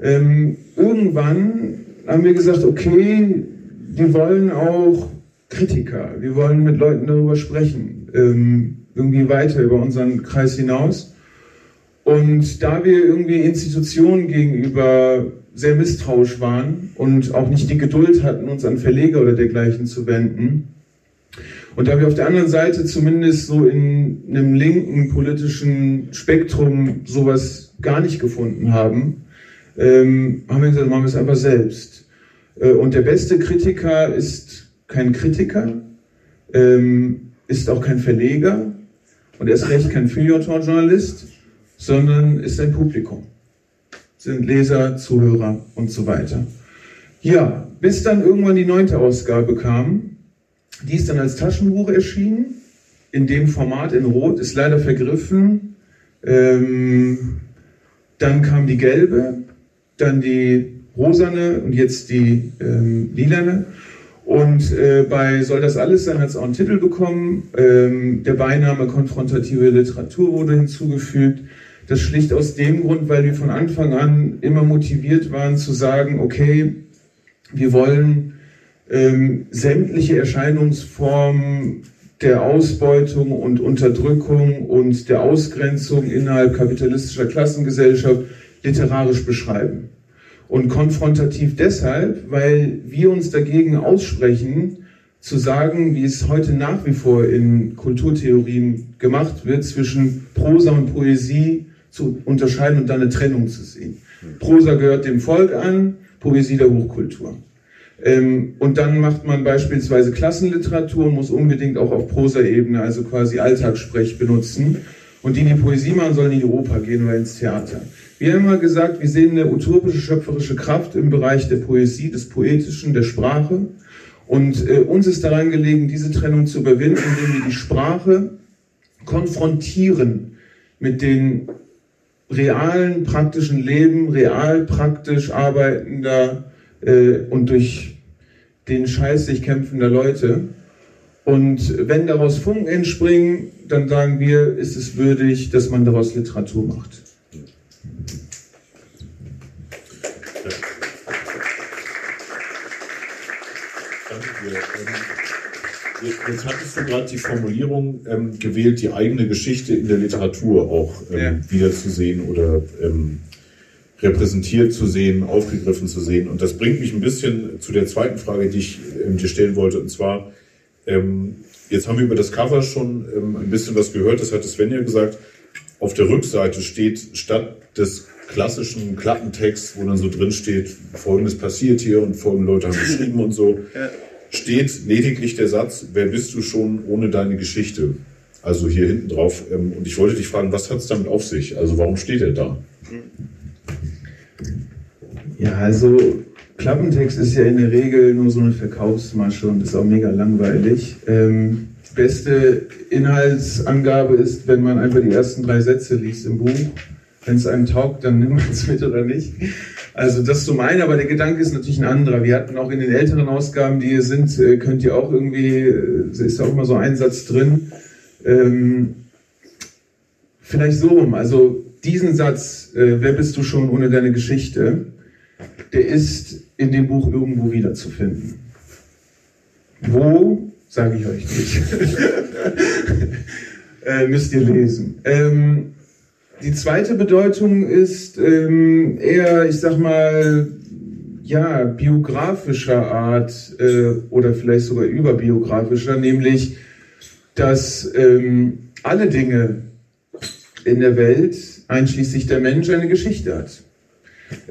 Ähm, irgendwann haben wir gesagt, okay, wir wollen auch Kritiker, wir wollen mit Leuten darüber sprechen, ähm, irgendwie weiter über unseren Kreis hinaus. Und da wir irgendwie Institutionen gegenüber sehr misstrauisch waren und auch nicht die Geduld hatten, uns an Verleger oder dergleichen zu wenden, und da wir auf der anderen Seite zumindest so in einem linken politischen Spektrum sowas gar nicht gefunden haben, ähm, haben wir gesagt, machen wir es einfach selbst. Äh, und der beste Kritiker ist kein Kritiker, ähm, ist auch kein Verleger und erst recht kein Feuilleton-Journalist, sondern ist ein Publikum. Sind Leser, Zuhörer und so weiter. Ja, bis dann irgendwann die neunte Ausgabe kam. Die ist dann als Taschenbuch erschienen, in dem Format in Rot, ist leider vergriffen. Ähm, dann kam die gelbe, dann die rosane und jetzt die ähm, lilane. Und äh, bei Soll das alles sein hat es auch einen Titel bekommen. Ähm, der Beiname Konfrontative Literatur wurde hinzugefügt. Das schlicht aus dem Grund, weil wir von Anfang an immer motiviert waren zu sagen, okay, wir wollen ähm, sämtliche Erscheinungsformen der Ausbeutung und Unterdrückung und der Ausgrenzung innerhalb kapitalistischer Klassengesellschaft literarisch beschreiben. Und konfrontativ deshalb, weil wir uns dagegen aussprechen, zu sagen, wie es heute nach wie vor in Kulturtheorien gemacht wird, zwischen Prosa und Poesie zu unterscheiden und dann eine Trennung zu sehen. Prosa gehört dem Volk an, Poesie der Hochkultur. Ähm, und dann macht man beispielsweise Klassenliteratur und muss unbedingt auch auf Prosa-Ebene, also quasi Alltagssprech benutzen. Und die, die Poesie machen, sollen in Oper gehen oder ins Theater. Wir haben immer gesagt, wir sehen eine utopische schöpferische Kraft im Bereich der Poesie, des Poetischen, der Sprache. Und äh, uns ist daran gelegen, diese Trennung zu überwinden, indem wir die Sprache konfrontieren mit den realen, praktischen Leben, real, praktisch arbeitender äh, und durch den Scheiß sich kämpfender Leute. Und wenn daraus Funken entspringen, dann sagen wir, ist es würdig, dass man daraus Literatur macht. Jetzt hattest du gerade die Formulierung ähm, gewählt, die eigene Geschichte in der Literatur auch ähm, ja. wiederzusehen oder ähm, repräsentiert zu sehen, aufgegriffen zu sehen. Und das bringt mich ein bisschen zu der zweiten Frage, die ich ähm, dir stellen wollte. Und zwar, ähm, jetzt haben wir über das Cover schon ähm, ein bisschen was gehört. Das hat Svenja gesagt. Auf der Rückseite steht statt des klassischen Klappentext, wo dann so drin steht, folgendes passiert hier und folgende Leute haben geschrieben und so, steht lediglich der Satz, wer bist du schon ohne deine Geschichte? Also hier hinten drauf. Ähm, und ich wollte dich fragen, was hat es damit auf sich? Also warum steht er da? Ja, also Klappentext ist ja in der Regel nur so eine Verkaufsmasche und ist auch mega langweilig. Ähm, beste Inhaltsangabe ist, wenn man einfach die ersten drei Sätze liest im Buch wenn es einem taugt, dann nimmt man es mit oder nicht. Also das zum einen, aber der Gedanke ist natürlich ein anderer. Wir hatten auch in den älteren Ausgaben, die hier sind, äh, könnt ihr auch irgendwie, äh, ist auch immer so ein Satz drin. Ähm, vielleicht so rum, also diesen Satz, äh, wer bist du schon ohne deine Geschichte, der ist in dem Buch irgendwo wiederzufinden. Wo, sage ich euch nicht. äh, müsst ihr lesen. Ähm, die zweite Bedeutung ist ähm, eher, ich sag mal, ja, biografischer Art äh, oder vielleicht sogar überbiografischer, nämlich, dass ähm, alle Dinge, in der Welt, einschließlich der Mensch, eine Geschichte hat.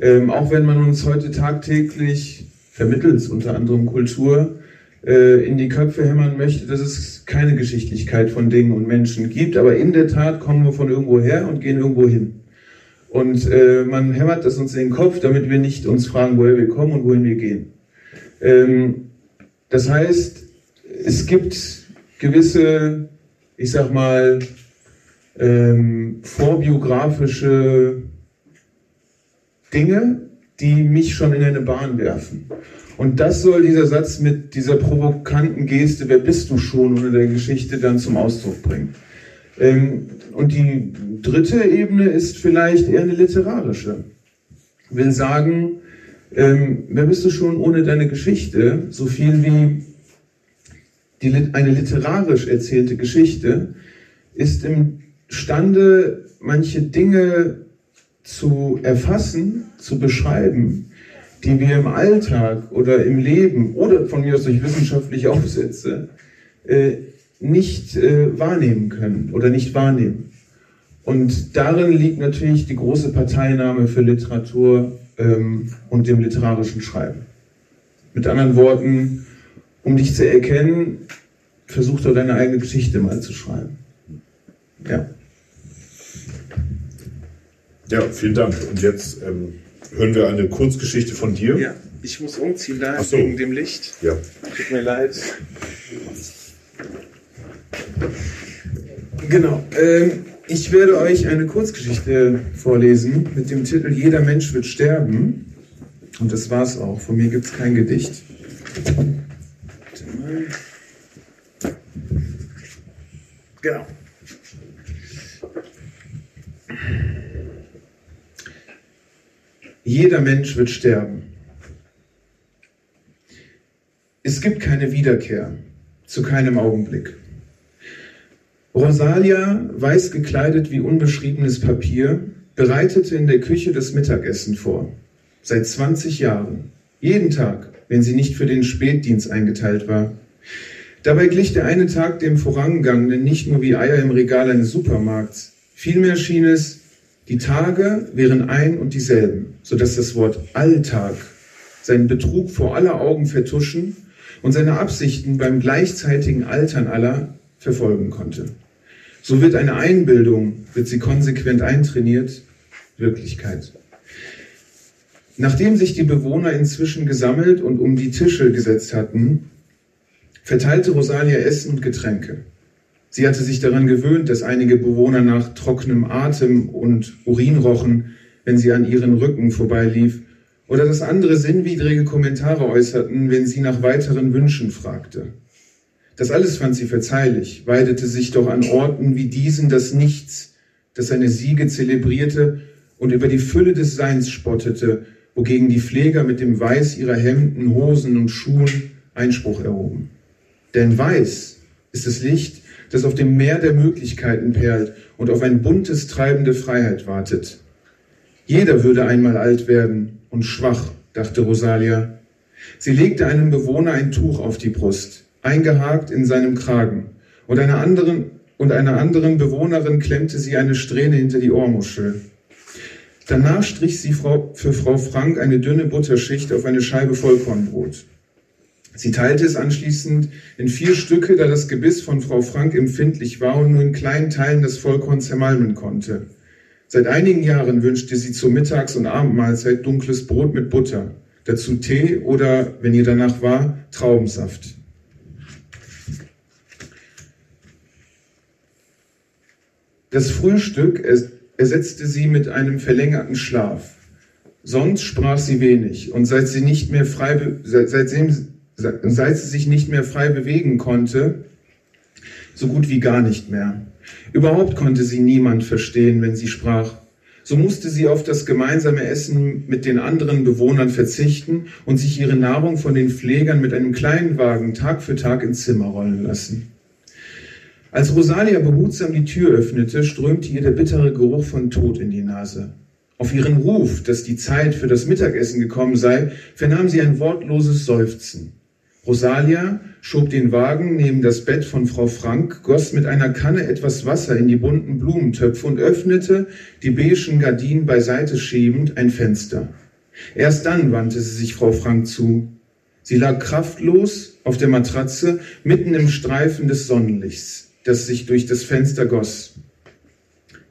Ähm, auch wenn man uns heute tagtäglich vermittels unter anderem Kultur äh, in die Köpfe hämmern möchte, dass es keine Geschichtlichkeit von Dingen und Menschen gibt, aber in der Tat kommen wir von irgendwo her und gehen irgendwo hin. Und äh, man hämmert das uns in den Kopf, damit wir nicht uns fragen, woher wir kommen und wohin wir gehen. Ähm, das heißt, es gibt gewisse, ich sag mal, ähm, vorbiografische Dinge, die mich schon in eine Bahn werfen. Und das soll dieser Satz mit dieser provokanten Geste, wer bist du schon, unter der Geschichte dann zum Ausdruck bringen. Ähm, und die dritte Ebene ist vielleicht eher eine literarische. Will sagen, ähm, wer bist du schon ohne deine Geschichte, so viel wie die, eine literarisch erzählte Geschichte ist imstande, manche Dinge zu erfassen, zu beschreiben, die wir im Alltag oder im Leben oder von mir aus durch wissenschaftliche Aufsätze äh, nicht äh, wahrnehmen können oder nicht wahrnehmen. Und darin liegt natürlich die große Parteinahme für Literatur ähm, und dem literarischen Schreiben. Mit anderen Worten, um dich zu erkennen, versuch doch deine eigene Geschichte mal zu schreiben. Ja. Ja, vielen Dank. Und jetzt ähm, hören wir eine Kurzgeschichte von dir. Ja, ich muss umziehen da so. wegen dem Licht. Ja. Tut mir leid. Genau. Ähm, ich werde euch eine Kurzgeschichte vorlesen mit dem Titel Jeder Mensch wird sterben. Und das war's auch. Von mir gibt es kein Gedicht. Genau. Jeder Mensch wird sterben. Es gibt keine Wiederkehr, zu keinem Augenblick. Rosalia, weiß gekleidet wie unbeschriebenes Papier, bereitete in der Küche das Mittagessen vor. Seit 20 Jahren. Jeden Tag, wenn sie nicht für den Spätdienst eingeteilt war. Dabei glich der eine Tag dem vorangegangenen nicht nur wie Eier im Regal eines Supermarkts. Vielmehr schien es, die Tage wären ein und dieselben, so dass das Wort Alltag seinen Betrug vor aller Augen vertuschen und seine Absichten beim gleichzeitigen Altern aller verfolgen konnte. So wird eine Einbildung, wird sie konsequent eintrainiert, Wirklichkeit. Nachdem sich die Bewohner inzwischen gesammelt und um die Tische gesetzt hatten, verteilte Rosalia Essen und Getränke. Sie hatte sich daran gewöhnt, dass einige Bewohner nach trockenem Atem und Urin rochen, wenn sie an ihren Rücken vorbeilief, oder dass andere sinnwidrige Kommentare äußerten, wenn sie nach weiteren Wünschen fragte. Das alles fand sie verzeihlich, weidete sich doch an Orten wie diesen das Nichts, das seine Siege zelebrierte und über die Fülle des Seins spottete, wogegen die Pfleger mit dem Weiß ihrer Hemden, Hosen und Schuhen Einspruch erhoben. Denn Weiß ist das Licht, das auf dem Meer der Möglichkeiten perlt und auf ein buntes treibende Freiheit wartet. Jeder würde einmal alt werden und schwach, dachte Rosalia. Sie legte einem Bewohner ein Tuch auf die Brust eingehakt in seinem Kragen. Und einer anderen, und einer anderen Bewohnerin klemmte sie eine Strähne hinter die Ohrmuschel. Danach strich sie für Frau Frank eine dünne Butterschicht auf eine Scheibe Vollkornbrot. Sie teilte es anschließend in vier Stücke, da das Gebiss von Frau Frank empfindlich war und nur in kleinen Teilen das Vollkorn zermalmen konnte. Seit einigen Jahren wünschte sie zur Mittags- und Abendmahlzeit dunkles Brot mit Butter, dazu Tee oder, wenn ihr danach war, Traubensaft. Das Frühstück ersetzte sie mit einem verlängerten Schlaf. Sonst sprach sie wenig und seit sie nicht mehr frei, seitdem, seit sie sich nicht mehr frei bewegen konnte, so gut wie gar nicht mehr. Überhaupt konnte sie niemand verstehen, wenn sie sprach. So musste sie auf das gemeinsame Essen mit den anderen Bewohnern verzichten und sich ihre Nahrung von den Pflegern mit einem kleinen Wagen Tag für Tag ins Zimmer rollen lassen. Als Rosalia behutsam die Tür öffnete, strömte ihr der bittere Geruch von Tod in die Nase. Auf ihren Ruf, dass die Zeit für das Mittagessen gekommen sei, vernahm sie ein wortloses Seufzen. Rosalia schob den Wagen neben das Bett von Frau Frank, goss mit einer Kanne etwas Wasser in die bunten Blumentöpfe und öffnete, die beigen Gardinen beiseite schiebend, ein Fenster. Erst dann wandte sie sich Frau Frank zu. Sie lag kraftlos auf der Matratze, mitten im Streifen des Sonnenlichts, das sich durch das Fenster goss.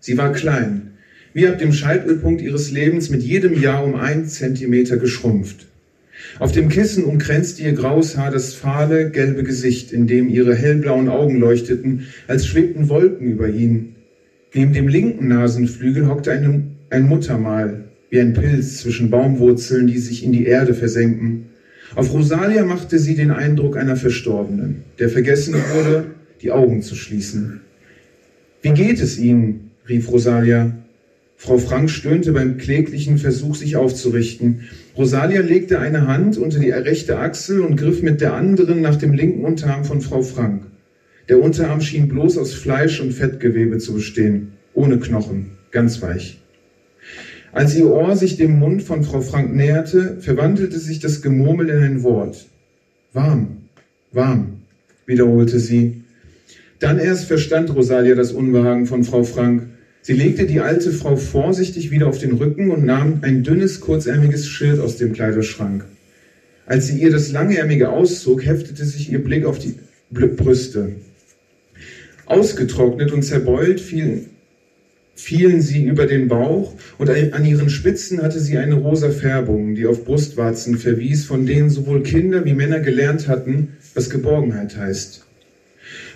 Sie war klein, wie ab dem Scheitelpunkt ihres Lebens mit jedem Jahr um ein Zentimeter geschrumpft. Auf dem Kissen umkränzte ihr graues Haar das fahle, gelbe Gesicht, in dem ihre hellblauen Augen leuchteten, als schwebten Wolken über ihnen. Neben dem linken Nasenflügel hockte ein, ein Muttermal, wie ein Pilz zwischen Baumwurzeln, die sich in die Erde versenken. Auf Rosalia machte sie den Eindruck einer Verstorbenen, der vergessen wurde, die Augen zu schließen. Wie geht es Ihnen? rief Rosalia. Frau Frank stöhnte beim kläglichen Versuch, sich aufzurichten. Rosalia legte eine Hand unter die rechte Achsel und griff mit der anderen nach dem linken Unterarm von Frau Frank. Der Unterarm schien bloß aus Fleisch und Fettgewebe zu bestehen, ohne Knochen, ganz weich. Als ihr Ohr sich dem Mund von Frau Frank näherte, verwandelte sich das Gemurmel in ein Wort. Warm, warm, wiederholte sie. Dann erst verstand Rosalia das Unbehagen von Frau Frank. Sie legte die alte Frau vorsichtig wieder auf den Rücken und nahm ein dünnes, kurzärmiges Schild aus dem Kleiderschrank. Als sie ihr das langärmige auszog, heftete sich ihr Blick auf die Brüste. Ausgetrocknet und zerbeult fielen, fielen sie über den Bauch und an ihren Spitzen hatte sie eine rosa Färbung, die auf Brustwarzen verwies, von denen sowohl Kinder wie Männer gelernt hatten, was Geborgenheit heißt.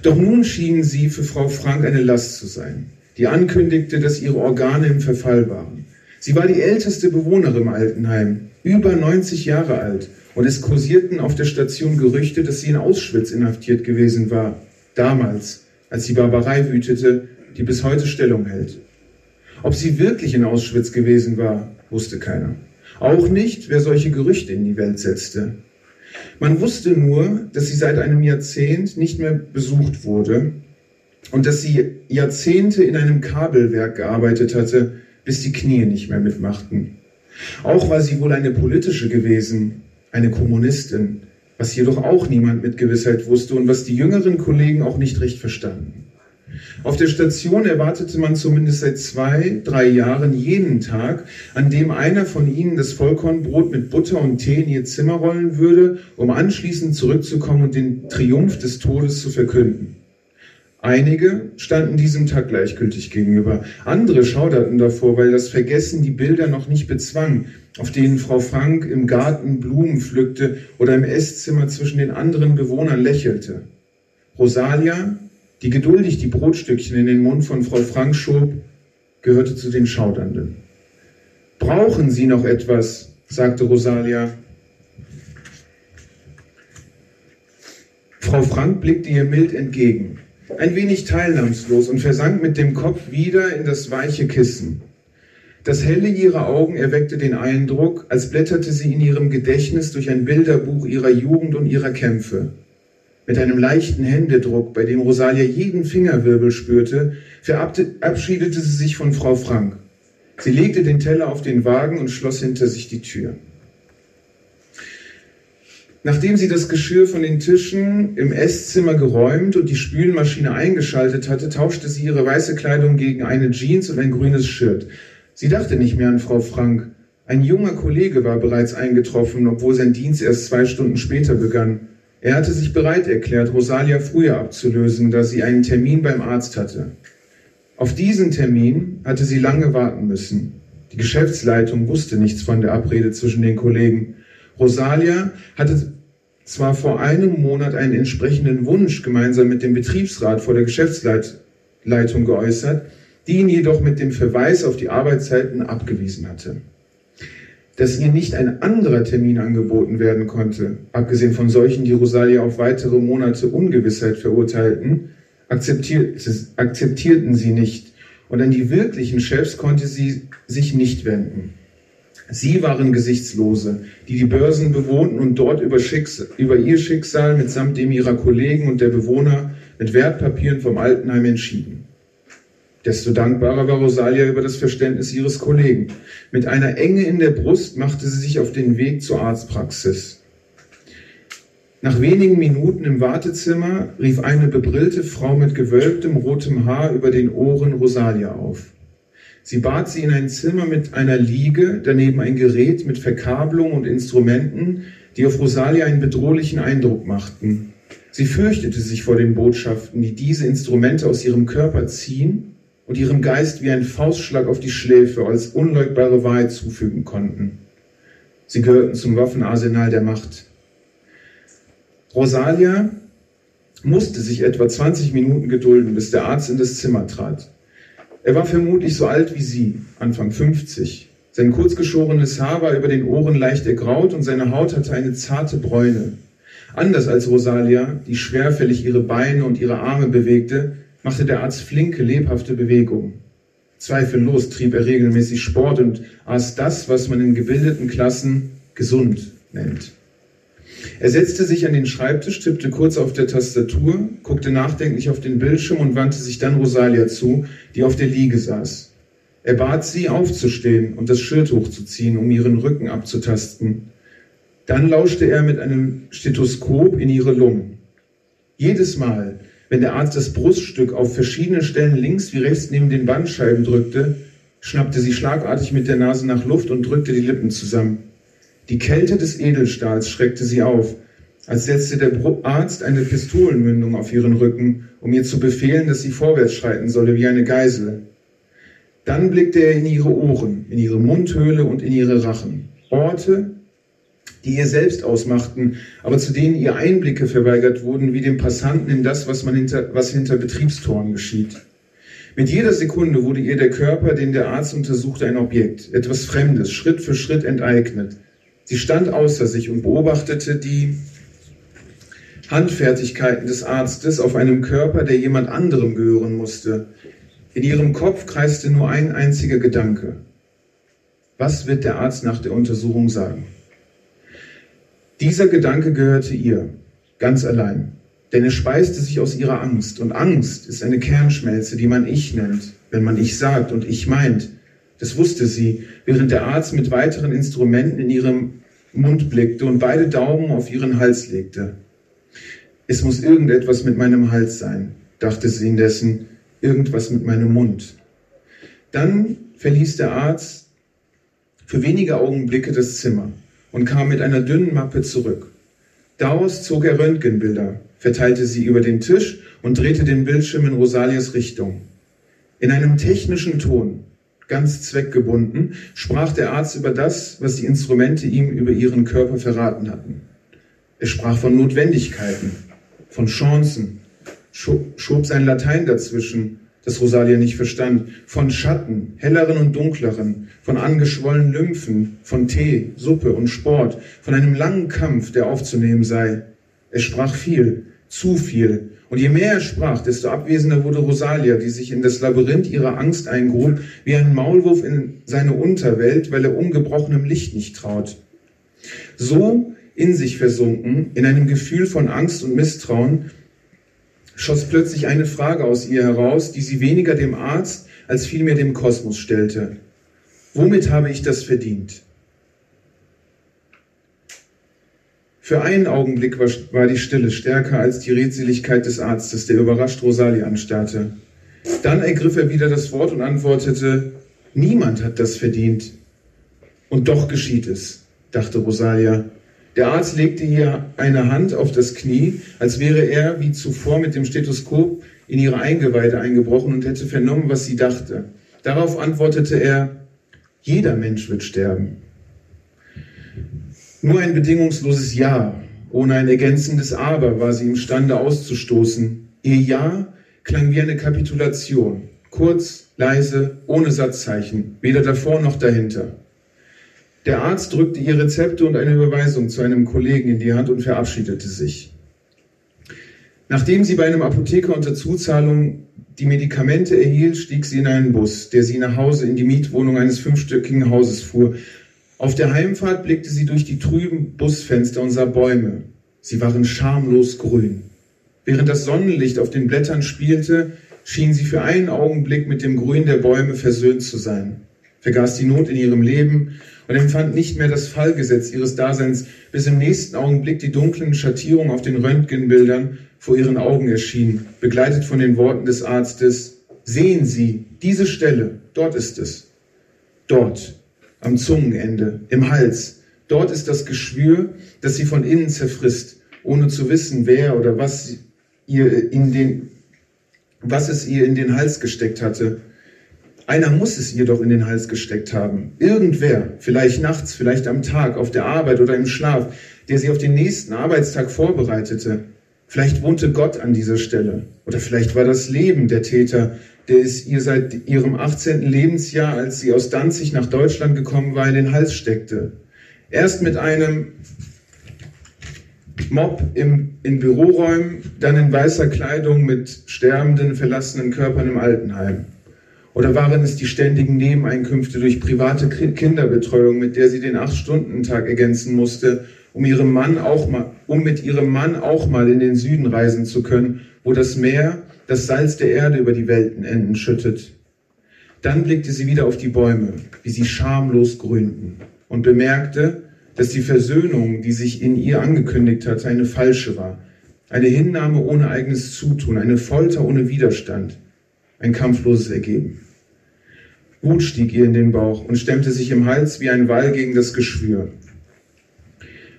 Doch nun schienen sie für Frau Frank eine Last zu sein die ankündigte, dass ihre Organe im Verfall waren. Sie war die älteste Bewohnerin im Altenheim, über 90 Jahre alt, und es kursierten auf der Station Gerüchte, dass sie in Auschwitz inhaftiert gewesen war, damals, als die Barbarei wütete, die bis heute Stellung hält. Ob sie wirklich in Auschwitz gewesen war, wusste keiner. Auch nicht, wer solche Gerüchte in die Welt setzte. Man wusste nur, dass sie seit einem Jahrzehnt nicht mehr besucht wurde und dass sie Jahrzehnte in einem Kabelwerk gearbeitet hatte, bis die Knie nicht mehr mitmachten. Auch war sie wohl eine politische gewesen, eine Kommunistin, was jedoch auch niemand mit Gewissheit wusste und was die jüngeren Kollegen auch nicht recht verstanden. Auf der Station erwartete man zumindest seit zwei, drei Jahren jeden Tag, an dem einer von ihnen das Vollkornbrot mit Butter und Tee in ihr Zimmer rollen würde, um anschließend zurückzukommen und den Triumph des Todes zu verkünden. Einige standen diesem Tag gleichgültig gegenüber. Andere schauderten davor, weil das Vergessen die Bilder noch nicht bezwang, auf denen Frau Frank im Garten Blumen pflückte oder im Esszimmer zwischen den anderen Bewohnern lächelte. Rosalia, die geduldig die Brotstückchen in den Mund von Frau Frank schob, gehörte zu den Schaudernden. Brauchen Sie noch etwas? sagte Rosalia. Frau Frank blickte ihr mild entgegen ein wenig teilnahmslos und versank mit dem Kopf wieder in das weiche Kissen. Das Helle ihrer Augen erweckte den Eindruck, als blätterte sie in ihrem Gedächtnis durch ein Bilderbuch ihrer Jugend und ihrer Kämpfe. Mit einem leichten Händedruck, bei dem Rosalia jeden Fingerwirbel spürte, verabschiedete sie sich von Frau Frank. Sie legte den Teller auf den Wagen und schloss hinter sich die Tür. Nachdem sie das Geschirr von den Tischen im Esszimmer geräumt und die Spülmaschine eingeschaltet hatte, tauschte sie ihre weiße Kleidung gegen eine Jeans und ein grünes Shirt. Sie dachte nicht mehr an Frau Frank. Ein junger Kollege war bereits eingetroffen, obwohl sein Dienst erst zwei Stunden später begann. Er hatte sich bereit erklärt, Rosalia früher abzulösen, da sie einen Termin beim Arzt hatte. Auf diesen Termin hatte sie lange warten müssen. Die Geschäftsleitung wusste nichts von der Abrede zwischen den Kollegen. Rosalia hatte zwar vor einem Monat einen entsprechenden Wunsch gemeinsam mit dem Betriebsrat vor der Geschäftsleitung geäußert, die ihn jedoch mit dem Verweis auf die Arbeitszeiten abgewiesen hatte. Dass ihr nicht ein anderer Termin angeboten werden konnte, abgesehen von solchen, die Rosalia auf weitere Monate Ungewissheit verurteilten, akzeptierten sie nicht und an die wirklichen Chefs konnte sie sich nicht wenden. Sie waren Gesichtslose, die die Börsen bewohnten und dort über, über, ihr Schicksal mitsamt dem ihrer Kollegen und der Bewohner mit Wertpapieren vom Altenheim entschieden. Desto dankbarer war Rosalia über das Verständnis ihres Kollegen. Mit einer Enge in der Brust machte sie sich auf den Weg zur Arztpraxis. Nach wenigen Minuten im Wartezimmer rief eine bebrillte Frau mit gewölbtem rotem Haar über den Ohren Rosalia auf. Sie bat sie in ein Zimmer mit einer Liege, daneben ein Gerät mit Verkabelung und Instrumenten, die auf Rosalia einen bedrohlichen Eindruck machten. Sie fürchtete sich vor den Botschaften, die diese Instrumente aus ihrem Körper ziehen und ihrem Geist wie ein Faustschlag auf die Schläfe als unleugbare Wahrheit zufügen konnten. Sie gehörten zum Waffenarsenal der Macht. Rosalia musste sich etwa 20 Minuten gedulden, bis der Arzt in das Zimmer trat. Er war vermutlich so alt wie sie, Anfang 50. Sein kurzgeschorenes Haar war über den Ohren leicht ergraut und seine Haut hatte eine zarte Bräune. Anders als Rosalia, die schwerfällig ihre Beine und ihre Arme bewegte, machte der Arzt flinke, lebhafte Bewegungen. Zweifellos trieb er regelmäßig Sport und aß das, was man in gebildeten Klassen gesund nennt. Er setzte sich an den Schreibtisch, tippte kurz auf der Tastatur, guckte nachdenklich auf den Bildschirm und wandte sich dann Rosalia zu, die auf der Liege saß. Er bat sie, aufzustehen und das Shirt hochzuziehen, um ihren Rücken abzutasten. Dann lauschte er mit einem Stethoskop in ihre Lungen. Jedes Mal, wenn der Arzt das Bruststück auf verschiedenen Stellen links wie rechts neben den Bandscheiben drückte, schnappte sie schlagartig mit der Nase nach Luft und drückte die Lippen zusammen. Die Kälte des Edelstahls schreckte sie auf, als setzte der Arzt eine Pistolenmündung auf ihren Rücken, um ihr zu befehlen, dass sie vorwärts schreiten solle wie eine Geisel. Dann blickte er in ihre Ohren, in ihre Mundhöhle und in ihre Rachen. Orte, die ihr selbst ausmachten, aber zu denen ihr Einblicke verweigert wurden, wie dem Passanten in das, was, man hinter, was hinter Betriebstoren geschieht. Mit jeder Sekunde wurde ihr der Körper, den der Arzt untersuchte, ein Objekt, etwas Fremdes, Schritt für Schritt enteignet. Sie stand außer sich und beobachtete die Handfertigkeiten des Arztes auf einem Körper, der jemand anderem gehören musste. In ihrem Kopf kreiste nur ein einziger Gedanke. Was wird der Arzt nach der Untersuchung sagen? Dieser Gedanke gehörte ihr, ganz allein, denn er speiste sich aus ihrer Angst. Und Angst ist eine Kernschmelze, die man Ich nennt, wenn man Ich sagt und Ich meint. Das wusste sie, während der Arzt mit weiteren Instrumenten in ihrem Mund blickte und beide Daumen auf ihren Hals legte. Es muss irgendetwas mit meinem Hals sein, dachte sie indessen, irgendwas mit meinem Mund. Dann verließ der Arzt für wenige Augenblicke das Zimmer und kam mit einer dünnen Mappe zurück. Daraus zog er Röntgenbilder, verteilte sie über den Tisch und drehte den Bildschirm in Rosalias Richtung. In einem technischen Ton ganz zweckgebunden, sprach der Arzt über das, was die Instrumente ihm über ihren Körper verraten hatten. Er sprach von Notwendigkeiten, von Chancen, schob sein Latein dazwischen, das Rosalia nicht verstand, von Schatten, helleren und dunkleren, von angeschwollenen Lymphen, von Tee, Suppe und Sport, von einem langen Kampf, der aufzunehmen sei. Er sprach viel, zu viel, und je mehr er sprach, desto abwesender wurde Rosalia, die sich in das Labyrinth ihrer Angst eingrub, wie ein Maulwurf in seine Unterwelt, weil er ungebrochenem Licht nicht traut. So in sich versunken, in einem Gefühl von Angst und Misstrauen, schoss plötzlich eine Frage aus ihr heraus, die sie weniger dem Arzt als vielmehr dem Kosmos stellte. Womit habe ich das verdient? Für einen Augenblick war, die Stille stärker als die Redseligkeit des Arztes, der überrascht Rosalie anstarrte. Dann ergriff er wieder das Wort und antwortete, niemand hat das verdient. Und doch geschieht es, dachte Rosalia. Der Arzt legte ihr eine Hand auf das Knie, als wäre er, wie zuvor mit dem Stethoskop, in ihre Eingeweide eingebrochen und hätte vernommen, was sie dachte. Darauf antwortete er, jeder Mensch wird sterben. Nur ein bedingungsloses Ja, ohne ein ergänzendes Aber war sie imstande auszustoßen. Ihr Ja klang wie eine Kapitulation, kurz, leise, ohne Satzzeichen, weder davor noch dahinter. Der Arzt drückte ihr Rezepte und eine Überweisung zu einem Kollegen in die Hand und verabschiedete sich. Nachdem sie bei einem Apotheker unter Zuzahlung die Medikamente erhielt, stieg sie in einen Bus, der sie nach Hause in die Mietwohnung eines fünfstöckigen Hauses fuhr, auf der Heimfahrt blickte sie durch die trüben Busfenster sah Bäume. Sie waren schamlos grün. Während das Sonnenlicht auf den Blättern spielte, schien sie für einen Augenblick mit dem Grün der Bäume versöhnt zu sein. vergaß die Not in ihrem Leben und empfand nicht mehr das Fallgesetz ihres Daseins, bis im nächsten Augenblick die dunklen Schattierungen auf den Röntgenbildern vor ihren Augen erschienen, begleitet von den Worten des Arztes, sehen Sie, diese Stelle, dort ist es. Dort, am Zungenende, im Hals, dort ist das Geschwür, das sie von innen zerfrisst, ohne zu wissen, wer oder was ihr in den, was es ihr in den Hals gesteckt hatte. Einer muss es ihr doch in den Hals gesteckt haben. Irgendwer, vielleicht nachts, vielleicht am Tag, auf der Arbeit oder im Schlaf, der sie auf den nächsten Arbeitstag vorbereitete. Vielleicht wohnte Gott an dieser Stelle. Oder vielleicht war das Leben der Täter, der es ihr seit ihrem 18. Lebensjahr, als sie aus Danzig nach Deutschland gekommen war, in den Hals steckte. Erst mit einem Mob im, in Büroräumen, dann in weißer Kleidung mit sterbenden, verlassenen Körpern im Altenheim. Oder waren es die ständigen Nebeneinkünfte durch private Kinderbetreuung, mit der sie den Acht-Stunden-Tag ergänzen musste, um, ihrem Mann auch mal, um mit ihrem Mann auch mal in den Süden reisen zu können, wo das Meer das Salz der Erde über die Weltenenden schüttet? Dann blickte sie wieder auf die Bäume, wie sie schamlos grünten, und bemerkte, dass die Versöhnung, die sich in ihr angekündigt hatte, eine falsche war. Eine Hinnahme ohne eigenes Zutun, eine Folter ohne Widerstand, ein kampfloses Ergeben. Wut stieg ihr in den Bauch und stemmte sich im Hals wie ein Wall gegen das Geschwür.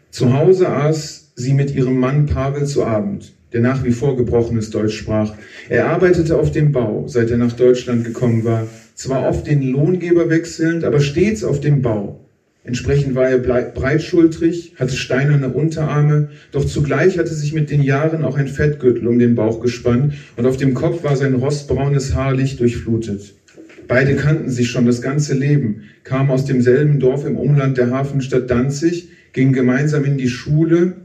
Zu Hause aß sie mit ihrem Mann Pavel zu Abend, der nach wie vor gebrochenes Deutsch sprach. Er arbeitete auf dem Bau, seit er nach Deutschland gekommen war, zwar oft den Lohngeber wechselnd, aber stets auf dem Bau. Entsprechend war er breitschultrig, hatte steinerne Unterarme, doch zugleich hatte sich mit den Jahren auch ein Fettgürtel um den Bauch gespannt und auf dem Kopf war sein rostbraunes Haarlicht durchflutet. Beide kannten sich schon das ganze Leben, kamen aus demselben Dorf im Umland der Hafenstadt Danzig, gingen gemeinsam in die Schule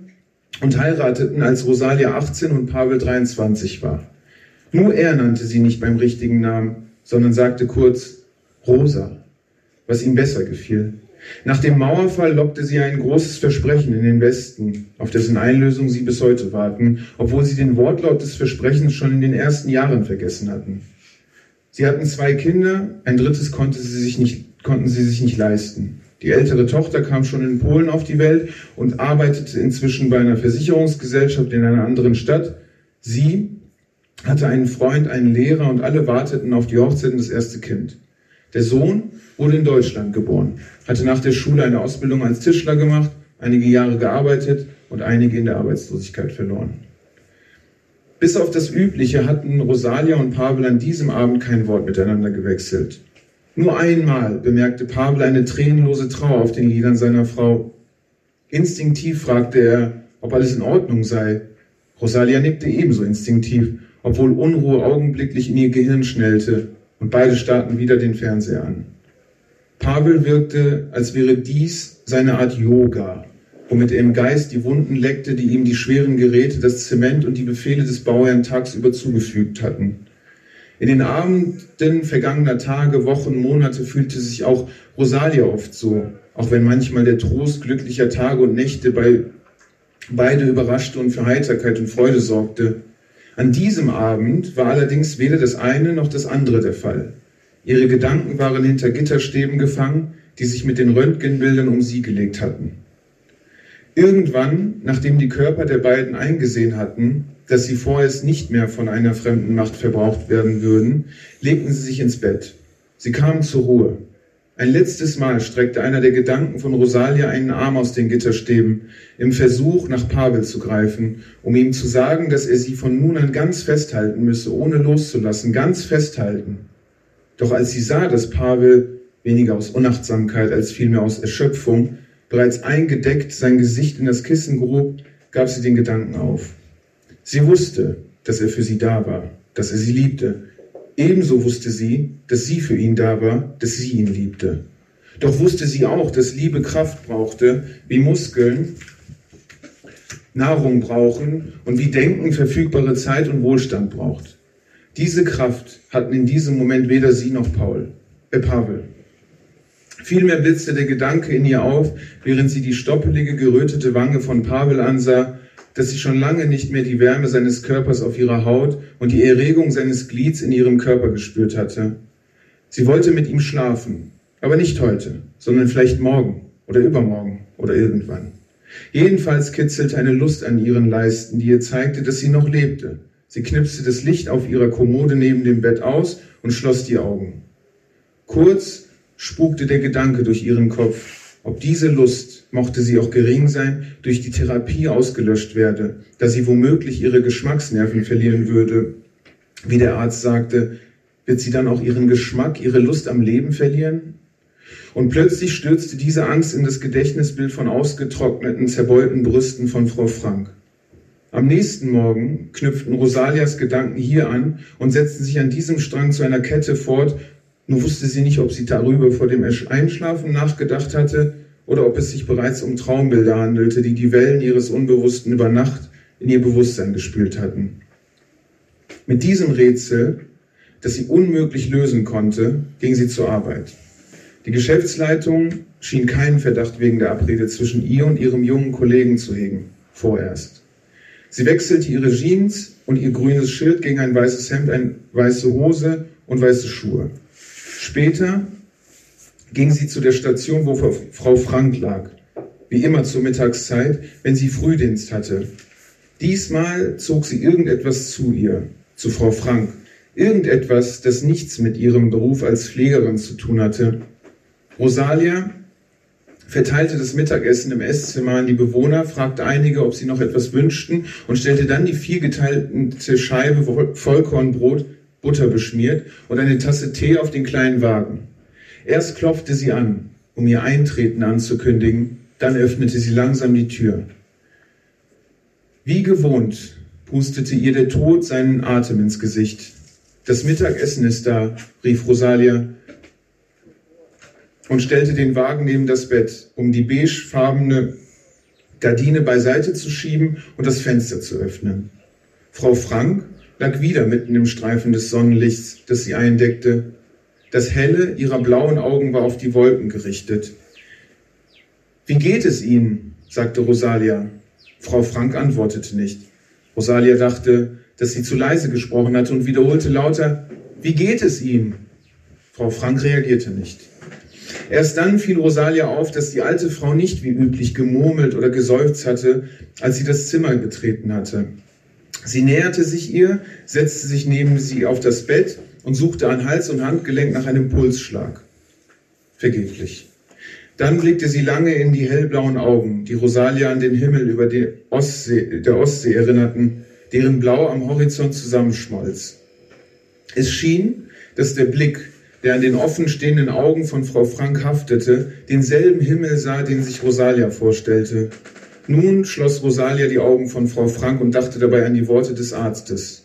und heirateten, als Rosalia 18 und Pavel 23 war. Nur er nannte sie nicht beim richtigen Namen, sondern sagte kurz Rosa, was ihm besser gefiel. Nach dem Mauerfall lockte sie ein großes Versprechen in den Westen, auf dessen Einlösung sie bis heute warten, obwohl sie den Wortlaut des Versprechens schon in den ersten Jahren vergessen hatten. Sie hatten zwei Kinder, ein drittes konnte sie sich nicht, konnten sie sich nicht leisten. Die ältere Tochter kam schon in Polen auf die Welt und arbeitete inzwischen bei einer Versicherungsgesellschaft in einer anderen Stadt. Sie hatte einen Freund, einen Lehrer und alle warteten auf die Hochzeit und das erste Kind. Der Sohn wurde in Deutschland geboren, hatte nach der Schule eine Ausbildung als Tischler gemacht, einige Jahre gearbeitet und einige in der Arbeitslosigkeit verloren. Bis auf das Übliche hatten Rosalia und Pavel an diesem Abend kein Wort miteinander gewechselt. Nur einmal bemerkte Pavel eine tränenlose Trauer auf den Lidern seiner Frau. Instinktiv fragte er, ob alles in Ordnung sei. Rosalia nickte ebenso instinktiv, obwohl Unruhe augenblicklich in ihr Gehirn schnellte, und beide starrten wieder den Fernseher an. Pavel wirkte, als wäre dies seine Art Yoga, womit er im Geist die Wunden leckte, die ihm die schweren Geräte, das Zement und die Befehle des Bauherrn tagsüber zugefügt hatten. In den Abenden vergangener Tage, Wochen, Monate fühlte sich auch Rosalia oft so, auch wenn manchmal der Trost glücklicher Tage und Nächte bei beide überraschte und für Heiterkeit und Freude sorgte. An diesem Abend war allerdings weder das eine noch das andere der Fall. Ihre Gedanken waren hinter Gitterstäben gefangen, die sich mit den Röntgenbildern um sie gelegt hatten. Irgendwann, nachdem die Körper der beiden eingesehen hatten, dass sie vorerst nicht mehr von einer fremden Macht verbraucht werden würden, legten sie sich ins Bett. Sie kamen zur Ruhe. Ein letztes Mal streckte einer der Gedanken von Rosalia einen Arm aus den Gitterstäben, im Versuch, nach Pavel zu greifen, um ihm zu sagen, dass er sie von nun an ganz festhalten müsse, ohne loszulassen, ganz festhalten. Doch als sie sah, dass Pavel, weniger aus Unachtsamkeit als vielmehr aus Erschöpfung, bereits eingedeckt sein Gesicht in das Kissen grub, gab sie den Gedanken auf. Sie wusste, dass er für sie da war, dass er sie liebte. Ebenso wusste sie, dass sie für ihn da war, dass sie ihn liebte. Doch wusste sie auch, dass Liebe Kraft brauchte, wie Muskeln Nahrung brauchen und wie Denken verfügbare Zeit und Wohlstand braucht. Diese Kraft hatten in diesem Moment weder sie noch Paul, äh Pavel. Vielmehr blitzte der Gedanke in ihr auf, während sie die stoppelige, gerötete Wange von Pavel ansah, dass sie schon lange nicht mehr die Wärme seines Körpers auf ihrer Haut und die Erregung seines Glieds in ihrem Körper gespürt hatte. Sie wollte mit ihm schlafen, Aber nicht heute, sondern vielleicht morgen oder übermorgen oder irgendwann. Jedenfalls kitzelte eine Lust an ihren Leisten, die ihr zeigte, dass sie noch lebte. Sie knipste das Licht auf ihrer Kommode neben dem Bett aus und schloss die Augen. Kurz spukte der Gedanke durch ihren Kopf, ob diese Lust, mochte sie auch gering sein, durch die Therapie ausgelöscht werde, da sie womöglich ihre Geschmacksnerven verlieren würde. Wie der Arzt sagte, wird sie dann auch ihren Geschmack, ihre Lust am Leben verlieren? Und plötzlich stürzte diese Angst in das Gedächtnisbild von ausgetrockneten, zerbeulten Brüsten von Frau Frank. Am nächsten Morgen knüpften Rosalias Gedanken hier an und setzten sich an diesem Strang zu einer Kette fort, nur wusste sie nicht, ob sie darüber vor dem Einschlafen nachgedacht hatte oder ob es sich bereits um Traumbilder handelte, die die Wellen ihres Unbewussten über Nacht in ihr Bewusstsein gespült hatten. Mit diesem Rätsel, das sie unmöglich lösen konnte, ging sie zur Arbeit. Die Geschäftsleitung schien keinen Verdacht wegen der Abrede zwischen ihr und ihrem jungen Kollegen zu hegen, vorerst. Sie wechselte ihre Jeans und ihr grünes Schild gegen ein weißes Hemd, eine weiße Hose und weiße Schuhe. Später ging sie zu der Station, wo Frau Frank lag, wie immer zur Mittagszeit, wenn sie Frühdienst hatte. Diesmal zog sie irgendetwas zu ihr, zu Frau Frank, irgendetwas, das nichts mit ihrem Beruf als Pflegerin zu tun hatte. Rosalia verteilte das Mittagessen im Esszimmer an die Bewohner, fragte einige, ob sie noch etwas wünschten und stellte dann die viergeteilte Scheibe Vollkornbrot, Butter beschmiert und eine Tasse Tee auf den kleinen Wagen. Erst klopfte sie an, um ihr Eintreten anzukündigen, dann öffnete sie langsam die Tür. Wie gewohnt pustete ihr der Tod seinen Atem ins Gesicht. Das Mittagessen ist da, rief Rosalia und stellte den Wagen neben das Bett, um die beigefarbene Gardine beiseite zu schieben und das Fenster zu öffnen. Frau Frank lag wieder mitten im Streifen des Sonnenlichts, das sie eindeckte. Das Helle ihrer blauen Augen war auf die Wolken gerichtet. Wie geht es Ihnen? sagte Rosalia. Frau Frank antwortete nicht. Rosalia dachte, dass sie zu leise gesprochen hatte und wiederholte lauter, wie geht es Ihnen? Frau Frank reagierte nicht. Erst dann fiel Rosalia auf, dass die alte Frau nicht wie üblich gemurmelt oder geseufzt hatte, als sie das Zimmer betreten hatte. Sie näherte sich ihr, setzte sich neben sie auf das Bett und suchte an Hals und Handgelenk nach einem Pulsschlag. Vergeblich. Dann blickte sie lange in die hellblauen Augen, die Rosalia an den Himmel über die Ostsee, der Ostsee erinnerten, deren Blau am Horizont zusammenschmolz. Es schien, dass der Blick, der an den offen stehenden Augen von Frau Frank haftete, denselben Himmel sah, den sich Rosalia vorstellte. Nun schloss Rosalia die Augen von Frau Frank und dachte dabei an die Worte des Arztes.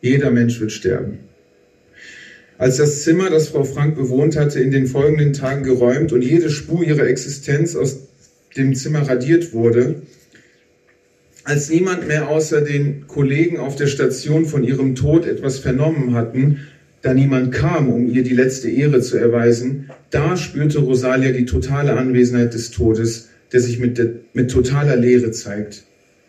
Jeder Mensch wird sterben. Als das Zimmer, das Frau Frank bewohnt hatte, in den folgenden Tagen geräumt und jede Spur ihrer Existenz aus dem Zimmer radiert wurde, als niemand mehr außer den Kollegen auf der Station von ihrem Tod etwas vernommen hatten, da niemand kam, um ihr die letzte Ehre zu erweisen, da spürte Rosalia die totale Anwesenheit des Todes, der sich mit, der, mit totaler Leere zeigt.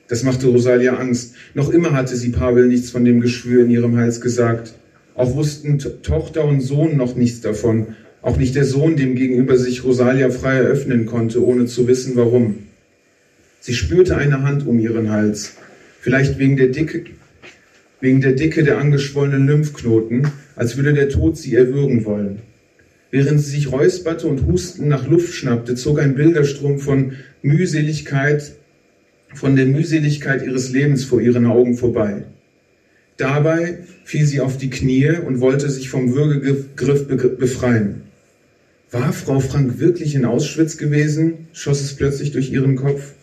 Das machte Rosalia Angst. Noch immer hatte sie Pavel nichts von dem Geschwür in ihrem Hals gesagt. Auch wussten Tochter und Sohn noch nichts davon. Auch nicht der Sohn, dem gegenüber sich Rosalia frei eröffnen konnte, ohne zu wissen warum. Sie spürte eine Hand um ihren Hals. Vielleicht wegen der Dicke, wegen der Dicke der angeschwollenen Lymphknoten, als würde der Tod sie erwürgen wollen. Während sie sich räusperte und husten nach Luft schnappte, zog ein Bilderstrom von Mühseligkeit, von der Mühseligkeit ihres Lebens vor ihren Augen vorbei. Dabei fiel sie auf die Knie und wollte sich vom Würgegriff befreien. War Frau Frank wirklich in Auschwitz gewesen? schoss es plötzlich durch ihren Kopf.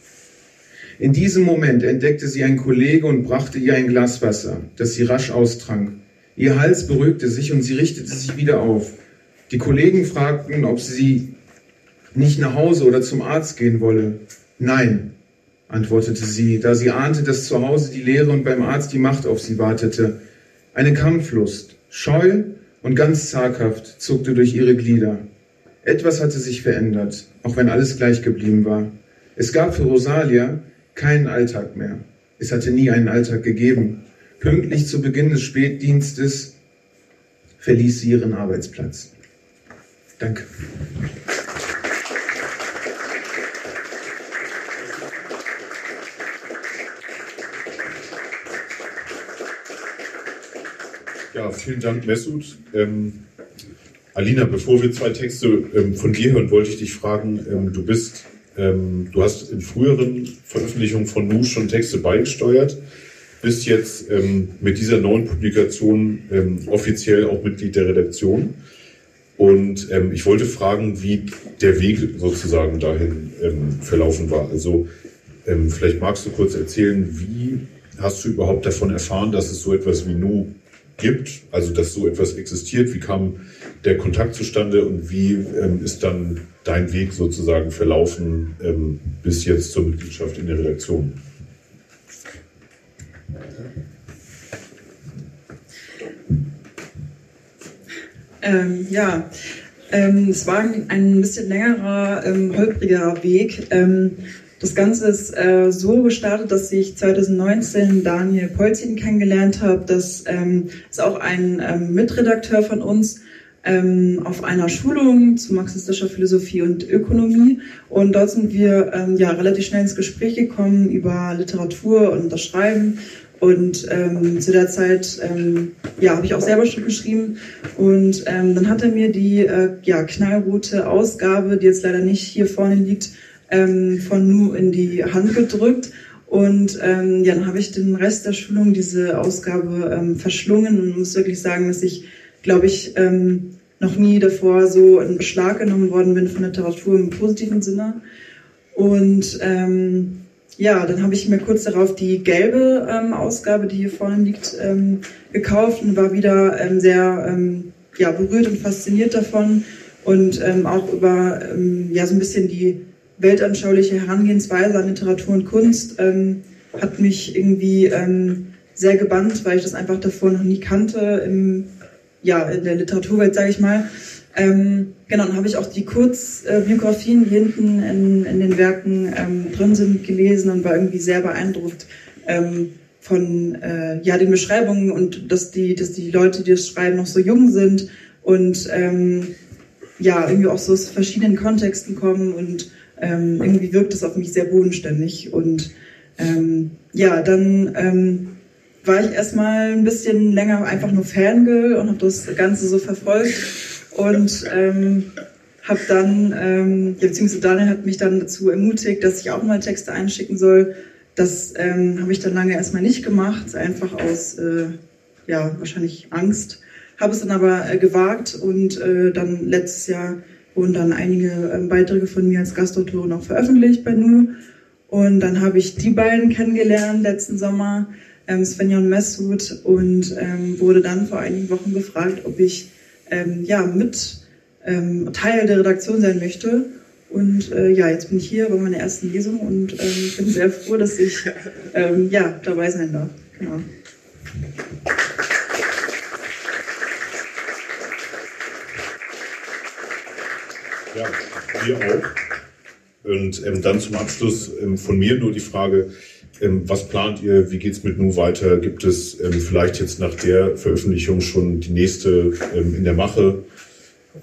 In diesem Moment entdeckte sie einen Kollege und brachte ihr ein Glas Wasser, das sie rasch austrank. Ihr Hals beruhigte sich und sie richtete sich wieder auf. Die Kollegen fragten, ob sie nicht nach Hause oder zum Arzt gehen wolle. Nein, antwortete sie, da sie ahnte, dass zu Hause die Lehre und beim Arzt die Macht auf sie wartete. Eine Kampflust, scheu und ganz zaghaft zuckte durch ihre Glieder. Etwas hatte sich verändert, auch wenn alles gleich geblieben war. Es gab für Rosalia keinen Alltag mehr. Es hatte nie einen Alltag gegeben. Pünktlich zu Beginn des Spätdienstes verließ sie ihren Arbeitsplatz. Danke. Ja, vielen Dank, Mesut. Ähm, Alina, bevor wir zwei Texte ähm, von dir hören, wollte ich dich fragen, ähm, du bist, ähm, du hast in früheren Veröffentlichungen von Nu schon Texte beigesteuert, bist jetzt ähm, mit dieser neuen Publikation ähm, offiziell auch Mitglied der Redaktion. Und ich wollte fragen, wie der Weg sozusagen dahin verlaufen war. Also vielleicht magst du kurz erzählen, wie hast du überhaupt davon erfahren, dass es so etwas wie Nu gibt, also dass so etwas existiert. Wie kam der Kontakt zustande und wie ähm, ist dann dein Weg sozusagen verlaufen ähm, bis jetzt zur Mitgliedschaft in der Redaktion? Ähm, ja, ähm, es war ein bisschen längerer, ähm, holpriger Weg. Ähm, das Ganze ist äh, so gestartet, dass ich 2019 Daniel Polzin kennengelernt habe. Das ähm, ist auch ein ähm, Mitredakteur von uns auf einer Schulung zu marxistischer Philosophie und Ökonomie. Und dort sind wir ähm, ja relativ schnell ins Gespräch gekommen über Literatur und das Schreiben. Und ähm, zu der Zeit ähm, ja, habe ich auch selber schon geschrieben. Und ähm, dann hat er mir die äh, ja, knallrote Ausgabe, die jetzt leider nicht hier vorne liegt, ähm, von Nu in die Hand gedrückt. Und ähm, ja, dann habe ich den Rest der Schulung diese Ausgabe ähm, verschlungen und muss wirklich sagen, dass ich, glaube ich, ähm, noch nie davor so in Beschlag genommen worden bin von Literatur im positiven Sinne. Und ähm, ja, dann habe ich mir kurz darauf die gelbe ähm, Ausgabe, die hier vorne liegt, ähm, gekauft und war wieder ähm, sehr ähm, ja, berührt und fasziniert davon und ähm, auch über ähm, ja, so ein bisschen die weltanschauliche Herangehensweise an Literatur und Kunst hat mich irgendwie sehr gebannt, weil ich das einfach davor noch nie kannte im, ja, in der Literaturwelt, sage ich mal. Ähm, genau, dann habe ich auch die Kurzbiografien, die hinten in, in den Werken ähm, drin sind, gelesen und war irgendwie sehr beeindruckt ähm, von äh, ja, den Beschreibungen und dass die, dass die Leute, die das schreiben, noch so jung sind und ähm, ja, irgendwie auch so aus verschiedenen Kontexten kommen und ähm, irgendwie wirkt es auf mich sehr bodenständig. Und ähm, ja, dann war ich erstmal ein bisschen länger einfach nur Fangirl und habe das Ganze so verfolgt und ähm, habe dann, ähm, ja, beziehungsweise Daniel hat mich dann dazu ermutigt, dass ich auch mal Texte einschicken soll. Das ähm, habe ich dann lange erstmal nicht gemacht, einfach aus, äh, ja, wahrscheinlich Angst. Habe es dann aber äh, gewagt und äh, dann letztes Jahr wurden dann einige ähm, Beiträge von mir als Gastautorin auch veröffentlicht bei NU. Und dann habe ich die beiden kennengelernt letzten Sommer, ähm, Svenja und Messut, und ähm, wurde dann vor einigen Wochen gefragt, ob ich ähm, ja, mit ähm, Teil der Redaktion sein möchte. Und äh, ja, jetzt bin ich hier bei meiner ersten Lesung und ähm, bin sehr froh, dass ich ähm, ja, dabei sein darf. Genau. Ja, wir auch. Und ähm, dann zum Abschluss ähm, von mir nur die Frage, was plant ihr, wie geht es mit Nu weiter? Gibt es ähm, vielleicht jetzt nach der Veröffentlichung schon die nächste ähm, in der Mache?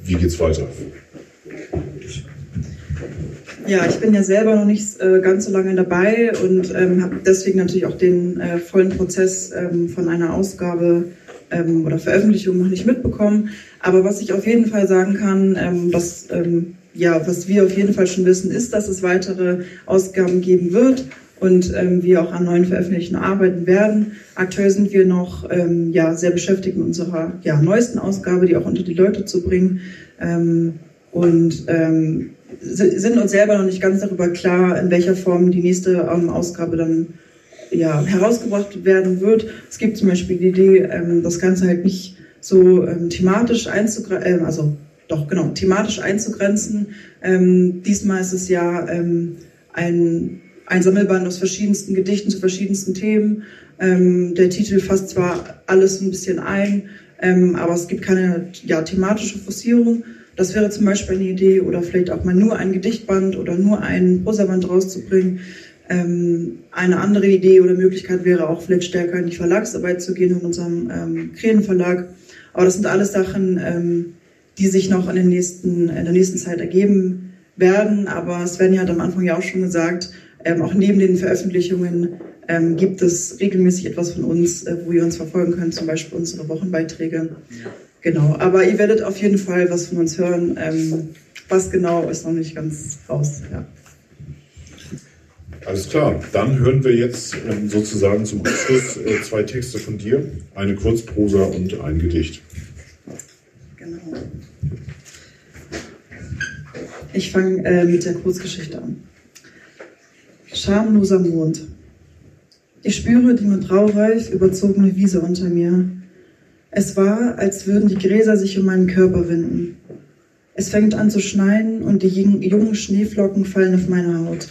Wie geht es weiter? Ja, ich bin ja selber noch nicht äh, ganz so lange dabei und ähm, habe deswegen natürlich auch den äh, vollen Prozess von einer Ausgabe oder Veröffentlichung noch nicht mitbekommen. Aber was ich auf jeden Fall sagen kann, ähm, dass, ähm, ja, was wir auf jeden Fall schon wissen, ist, dass es weitere Ausgaben geben wird und ähm, wir auch an neuen Veröffentlichungen arbeiten werden. Aktuell sind wir noch ähm, ja, sehr beschäftigt mit unserer ja, neuesten Ausgabe, die auch unter die Leute zu bringen. Ähm, und ähm, sind uns selber noch nicht ganz darüber klar, in welcher Form die nächste ähm, Ausgabe dann ja, herausgebracht werden wird. Es gibt zum Beispiel die Idee, ähm, das Ganze halt nicht so ähm, thematisch einzugrenzen, äh, also doch genau, thematisch einzugrenzen. Ähm, diesmal ist es ja ähm, ein, ein Sammelband aus verschiedensten Gedichten zu verschiedensten Themen. Ähm, der Titel fasst zwar alles ein bisschen ein, ähm, aber es gibt keine ja, thematische Fossierung. Das wäre zum Beispiel eine Idee oder vielleicht auch mal nur ein Gedichtband oder nur ein Prosaband rauszubringen. Ähm, eine andere Idee oder Möglichkeit wäre auch vielleicht stärker in die Verlagsarbeit zu gehen in unserem ähm, Krähenverlag aber das sind alles Sachen, ähm, die sich noch in, den nächsten, in der nächsten Zeit ergeben werden. Aber Sven hat am Anfang ja auch schon gesagt, ähm, auch neben den Veröffentlichungen ähm, gibt es regelmäßig etwas von uns, äh, wo ihr uns verfolgen könnt, zum Beispiel unsere Wochenbeiträge. Genau, aber ihr werdet auf jeden Fall was von uns hören. Ähm, was genau ist noch nicht ganz raus. Ja. Alles klar, dann hören wir jetzt ähm, sozusagen zum Abschluss äh, zwei Texte von dir, eine Kurzprosa und ein Gedicht. Genau. Ich fange äh, mit der Kurzgeschichte an. Schamloser Mond. Ich spüre die mit Raureif überzogene Wiese unter mir. Es war, als würden die Gräser sich um meinen Körper winden. Es fängt an zu schneien und die jungen Schneeflocken fallen auf meine Haut,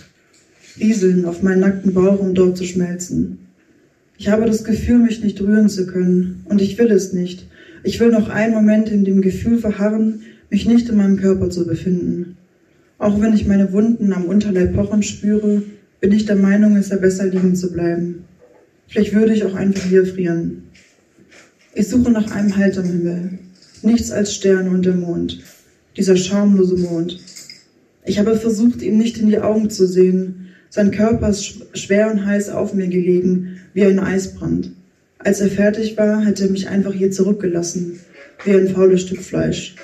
rieseln auf meinen nackten Bauch, um dort zu schmelzen. Ich habe das Gefühl, mich nicht rühren zu können, und ich will es nicht. Ich will noch einen Moment in dem Gefühl verharren, mich nicht in meinem Körper zu befinden. Auch wenn ich meine Wunden am Unterleib pochen spüre, bin ich der Meinung, es sei besser liegen zu bleiben. Vielleicht würde ich auch einfach hier frieren. Ich suche nach einem Halt am Himmel. Nichts als Sterne und der Mond. Dieser schamlose Mond. Ich habe versucht, ihm nicht in die Augen zu sehen. Sein Körper ist schwer und heiß auf mir gelegen, wie ein Eisbrand. Als er fertig war, hätte er mich einfach hier zurückgelassen, wie ein faules Stück Fleisch.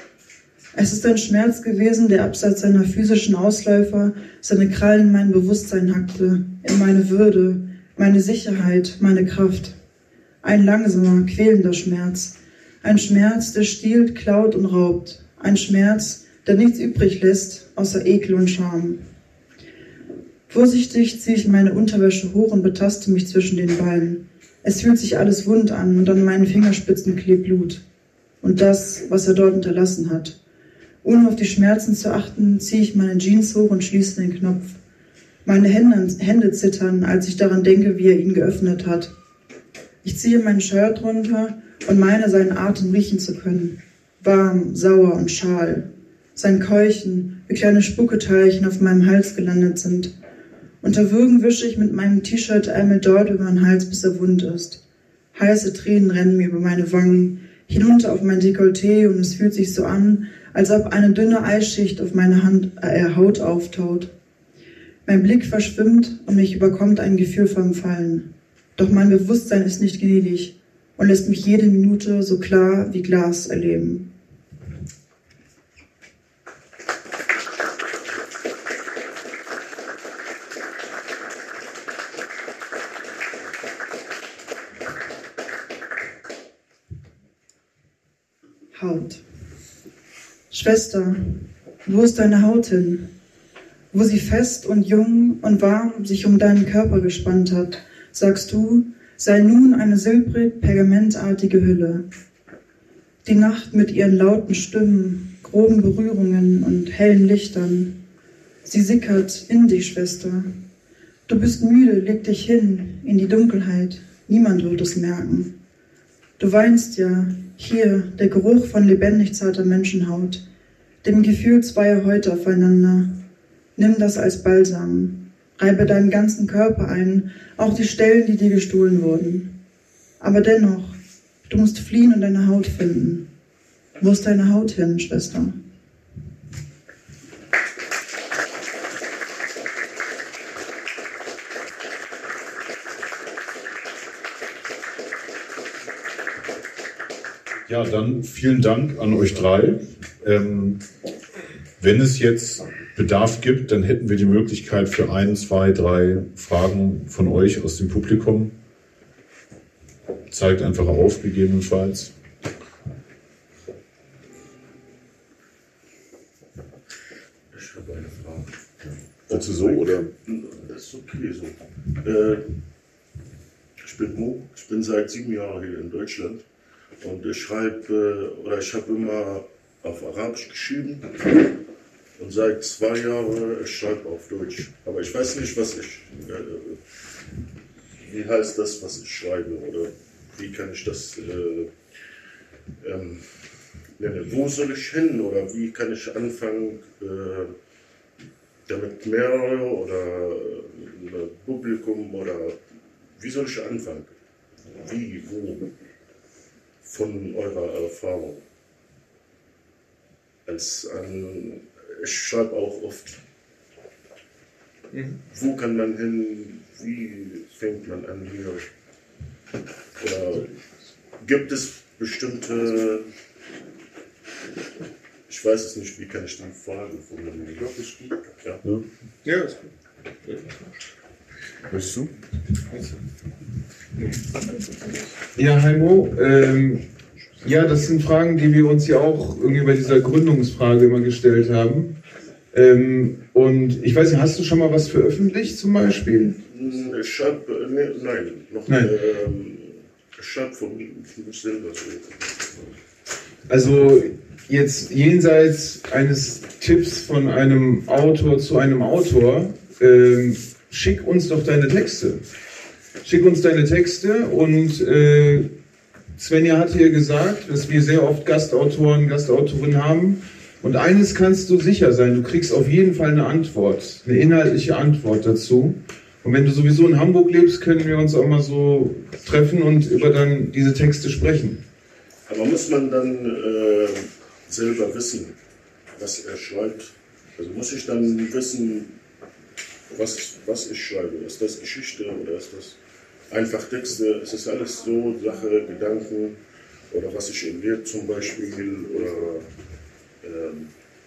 Es ist ein Schmerz gewesen, der abseits seiner physischen Ausläufer seine Krallen in mein Bewusstsein hackte, in meine Würde, meine Sicherheit, meine Kraft. Ein langsamer, quälender Schmerz. Ein Schmerz, der stiehlt, klaut und raubt. Ein Schmerz, der nichts übrig lässt, außer Ekel und Scham. Vorsichtig ziehe ich meine Unterwäsche hoch und betaste mich zwischen den Beinen. Es fühlt sich alles wund an und an meinen Fingerspitzen klebt Blut. Und das, was er dort hinterlassen hat. Ohne auf die Schmerzen zu achten, ziehe ich meine Jeans hoch und schließe den Knopf. Meine Hände, Hände zittern, als ich daran denke, wie er ihn geöffnet hat. Ich ziehe mein Shirt runter und meine, seinen Atem riechen zu können. Warm, sauer und schal. Sein Keuchen, wie kleine Spucketeilchen auf meinem Hals gelandet sind. Unter Würgen wische ich mit meinem T-Shirt einmal dort über meinen Hals, bis er wund ist. Heiße Tränen rennen mir über meine Wangen, hinunter auf mein Dekolleté und es fühlt sich so an, als ob eine dünne Eisschicht auf meine Hand, äh, Haut auftaut. Mein Blick verschwimmt und mich überkommt ein Gefühl vom Fallen. Doch mein Bewusstsein ist nicht gnädig und lässt mich jede Minute so klar wie Glas erleben. Haut. Schwester, wo ist deine Haut hin? Wo sie fest und jung und warm sich um deinen Körper gespannt hat, sagst du, sei nun eine silbrig pergamentartige Hülle. Die Nacht mit ihren lauten Stimmen, groben Berührungen und hellen Lichtern. Sie sickert in dich, Schwester. Du bist müde, leg dich hin in die Dunkelheit. Niemand wird es merken. Du weinst ja, hier, der Geruch von lebendig zarter Menschenhaut, dem Gefühl zweier Häute aufeinander. Nimm das als Balsam. Reibe deinen ganzen Körper ein, auch die Stellen, die dir gestohlen wurden. Aber dennoch, du musst fliehen und deine Haut finden. Wo ist deine Haut hin, Schwester? Ja, dann vielen Dank an euch drei. Ähm, wenn es jetzt Bedarf gibt, dann hätten wir die Möglichkeit für ein, zwei, drei Fragen von euch aus dem Publikum. Zeigt einfach auf, gegebenenfalls. Ich habe eine Frage. Dazu so, oder? Das ist okay so. Äh, ich bin Mo, ich bin seit sieben Jahren hier in Deutschland und ich schreibe, äh, oder ich habe immer auf Arabisch geschrieben und seit zwei Jahren ich schreibe auf Deutsch. Aber ich weiß nicht, was ich, äh, wie heißt das, was ich schreibe oder wie kann ich das äh, ähm, nennen. Wo soll ich hin oder wie kann ich anfangen, äh, damit mehrere oder ein Publikum oder wie soll ich anfangen? Wie, wo? Von eurer Erfahrung. als an, ich schreibe auch oft, mhm. wo kann man hin, wie fängt man an hier? Oder gibt es bestimmte, ich weiß es nicht, wie kann ich die Frage formulieren? Ich glaube, das ist gut. Ja, ja. ja ist gut. Willst du? Ja, Heimo, ähm, ja, das sind Fragen, die wir uns ja auch irgendwie bei dieser Gründungsfrage immer gestellt haben. Ähm, und ich weiß nicht, hast du schon mal was veröffentlicht zum Beispiel? Ich habe, ne, nein, noch nein. Ähm, ich habe von, von selber. Also jetzt jenseits eines Tipps von einem Autor zu einem Autor, ähm, schick uns doch deine Texte. Schick uns deine Texte und äh, Svenja hat hier gesagt, dass wir sehr oft Gastautoren, Gastautorinnen haben. Und eines kannst du sicher sein, du kriegst auf jeden Fall eine Antwort, eine inhaltliche Antwort dazu. Und wenn du sowieso in Hamburg lebst, können wir uns auch mal so treffen und über dann diese Texte sprechen. Aber muss man dann äh, selber wissen, was er schreibt? Also muss ich dann wissen, was, was ich schreibe? Ist das Geschichte oder ist das einfach Texte? Es ist alles so Sache, Gedanken oder was ich in dir zum Beispiel oder äh,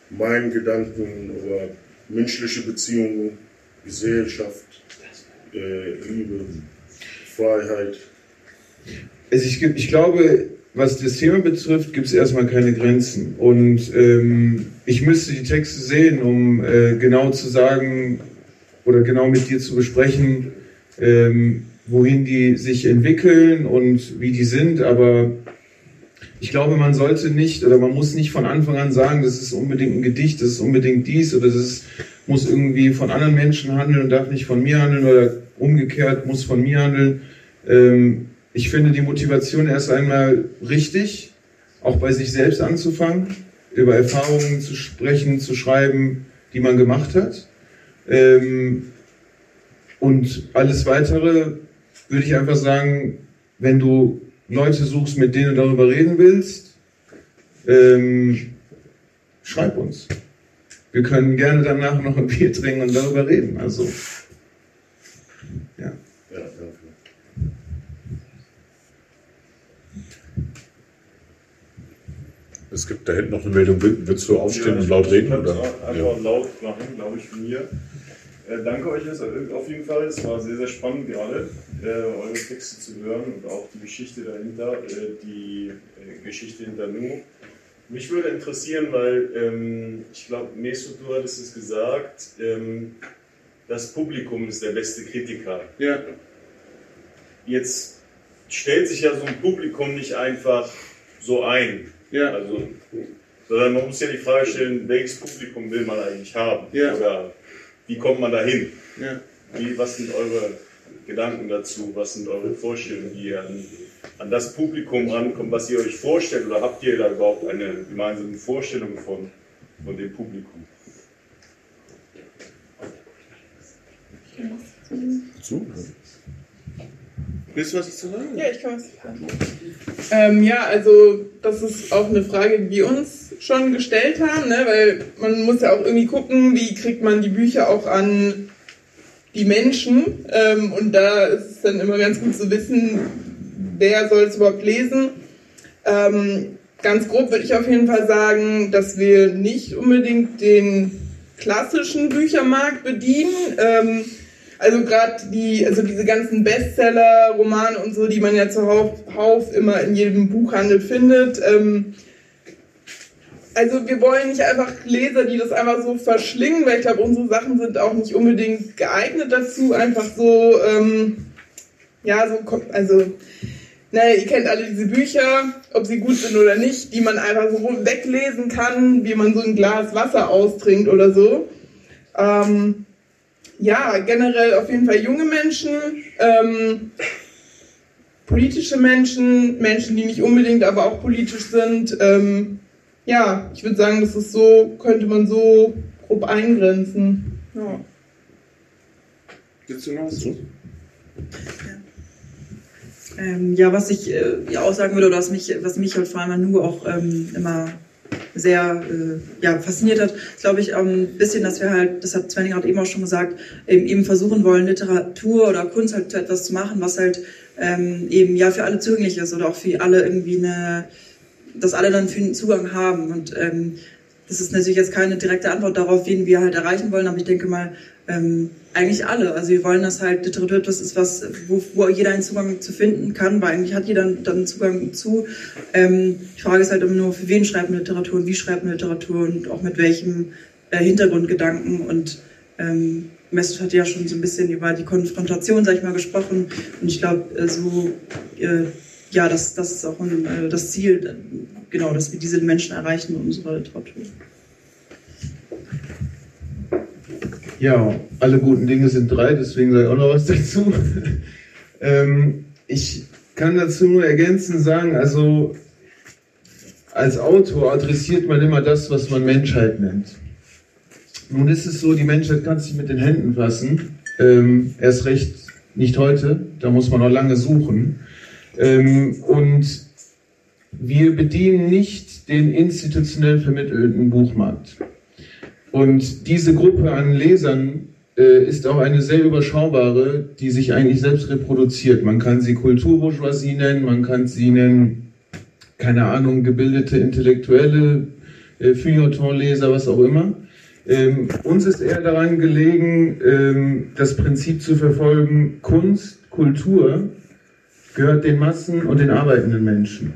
mein Gedanken oder menschliche Beziehungen, Gesellschaft, äh, Liebe, Freiheit. Also ich, ich glaube, was das Thema betrifft, gibt es erstmal keine Grenzen. Und ähm, ich müsste die Texte sehen, um äh, genau zu sagen, oder genau mit dir zu besprechen, ähm, wohin die sich entwickeln und wie die sind. Aber ich glaube, man sollte nicht oder man muss nicht von Anfang an sagen, das ist unbedingt ein Gedicht, das ist unbedingt dies oder das ist, muss irgendwie von anderen Menschen handeln und darf nicht von mir handeln oder umgekehrt muss von mir handeln. Ähm, ich finde die Motivation erst einmal richtig, auch bei sich selbst anzufangen, über Erfahrungen zu sprechen, zu schreiben, die man gemacht hat. Ähm, und alles weitere würde ich einfach sagen, wenn du Leute suchst, mit denen du darüber reden willst, ähm, schreib uns. Wir können gerne danach noch ein Bier trinken und darüber reden. Also, ja. Es gibt da hinten noch eine Meldung. Willst du aufstehen ja, und laut reden? Oder? Einfach ja. laut machen, glaube ich, von mir. Äh, danke euch auf jeden Fall. Es war sehr, sehr spannend gerade, äh, eure Texte zu hören und auch die Geschichte dahinter, äh, die äh, Geschichte hinter Nu. Mich würde interessieren, weil ähm, ich glaube, Meso, du hattest es gesagt, ähm, das Publikum ist der beste Kritiker. Ja. Jetzt stellt sich ja so ein Publikum nicht einfach so ein. Ja. Also, sondern man muss ja die Frage stellen, welches Publikum will man eigentlich haben? Ja. Oder wie kommt man dahin? Ja. Wie, was sind eure Gedanken dazu? Was sind eure Vorstellungen, wie ihr an, an das Publikum rankommt, was ihr euch vorstellt? Oder habt ihr da überhaupt eine gemeinsame Vorstellung von, von dem Publikum? Zu? Willst du was zu sagen? Ja, ich kann was sagen. Ähm, ja, also das ist auch eine Frage, die wir uns schon gestellt haben, ne? weil man muss ja auch irgendwie gucken, wie kriegt man die Bücher auch an die Menschen. Ähm, und da ist es dann immer ganz gut zu wissen, wer soll es überhaupt lesen. Ähm, ganz grob würde ich auf jeden Fall sagen, dass wir nicht unbedingt den klassischen Büchermarkt bedienen. Ähm, also gerade die, also diese ganzen Bestseller, Romane und so, die man ja zuhauf immer in jedem Buchhandel findet. Ähm, also wir wollen nicht einfach Leser, die das einfach so verschlingen, weil ich glaube, unsere Sachen sind auch nicht unbedingt geeignet dazu, einfach so, ähm, ja, so, also, naja, ihr kennt alle diese Bücher, ob sie gut sind oder nicht, die man einfach so weglesen kann, wie man so ein Glas Wasser austrinkt oder so. Ähm, ja, generell auf jeden Fall junge Menschen, ähm, politische Menschen, Menschen, die nicht unbedingt aber auch politisch sind. Ähm, ja, ich würde sagen, das ist so, könnte man so grob eingrenzen. Ja. Willst du noch was? Ja. Ähm, ja, was ich äh, ja auch sagen würde, oder was mich, was mich halt vor allem nur auch ähm, immer sehr äh, ja, fasziniert hat, glaube ich, ein bisschen, dass wir halt, das hat Sven gerade eben auch schon gesagt, eben, eben versuchen wollen, Literatur oder Kunst halt etwas zu machen, was halt ähm, eben ja für alle zugänglich ist oder auch für alle irgendwie eine, dass alle dann für einen Zugang haben. Und ähm, das ist natürlich jetzt keine direkte Antwort darauf, wen wir halt erreichen wollen, aber ich denke mal, ähm, eigentlich alle. Also wir wollen, dass halt Literatur etwas ist, was, wo, wo jeder einen Zugang zu finden kann, weil eigentlich hat jeder dann Zugang zu. Ähm, die Frage ist halt immer nur, für wen schreibt man Literatur und wie schreibt man Literatur und auch mit welchem äh, Hintergrundgedanken. Und ähm, Mesut hat ja schon so ein bisschen über die Konfrontation, sag ich mal, gesprochen. Und ich glaube, äh, so, äh, ja, das, das ist auch ein, äh, das Ziel, genau, dass wir diese Menschen erreichen mit unserer Literatur. Ja, alle guten Dinge sind drei, deswegen sage ich auch noch was dazu. ähm, ich kann dazu nur ergänzend sagen, also als Autor adressiert man immer das, was man Menschheit nennt. Nun ist es so, die Menschheit kann sich mit den Händen fassen. Ähm, erst recht nicht heute, da muss man noch lange suchen. Ähm, und wir bedienen nicht den institutionell vermittelten Buchmarkt. Und diese Gruppe an Lesern äh, ist auch eine sehr überschaubare, die sich eigentlich selbst reproduziert. Man kann sie Kulturbourgeoisie nennen, man kann sie nennen, keine Ahnung, gebildete Intellektuelle, äh, Feuilletonleser, was auch immer. Ähm, uns ist eher daran gelegen, ähm, das Prinzip zu verfolgen, Kunst, Kultur gehört den Massen und den arbeitenden Menschen.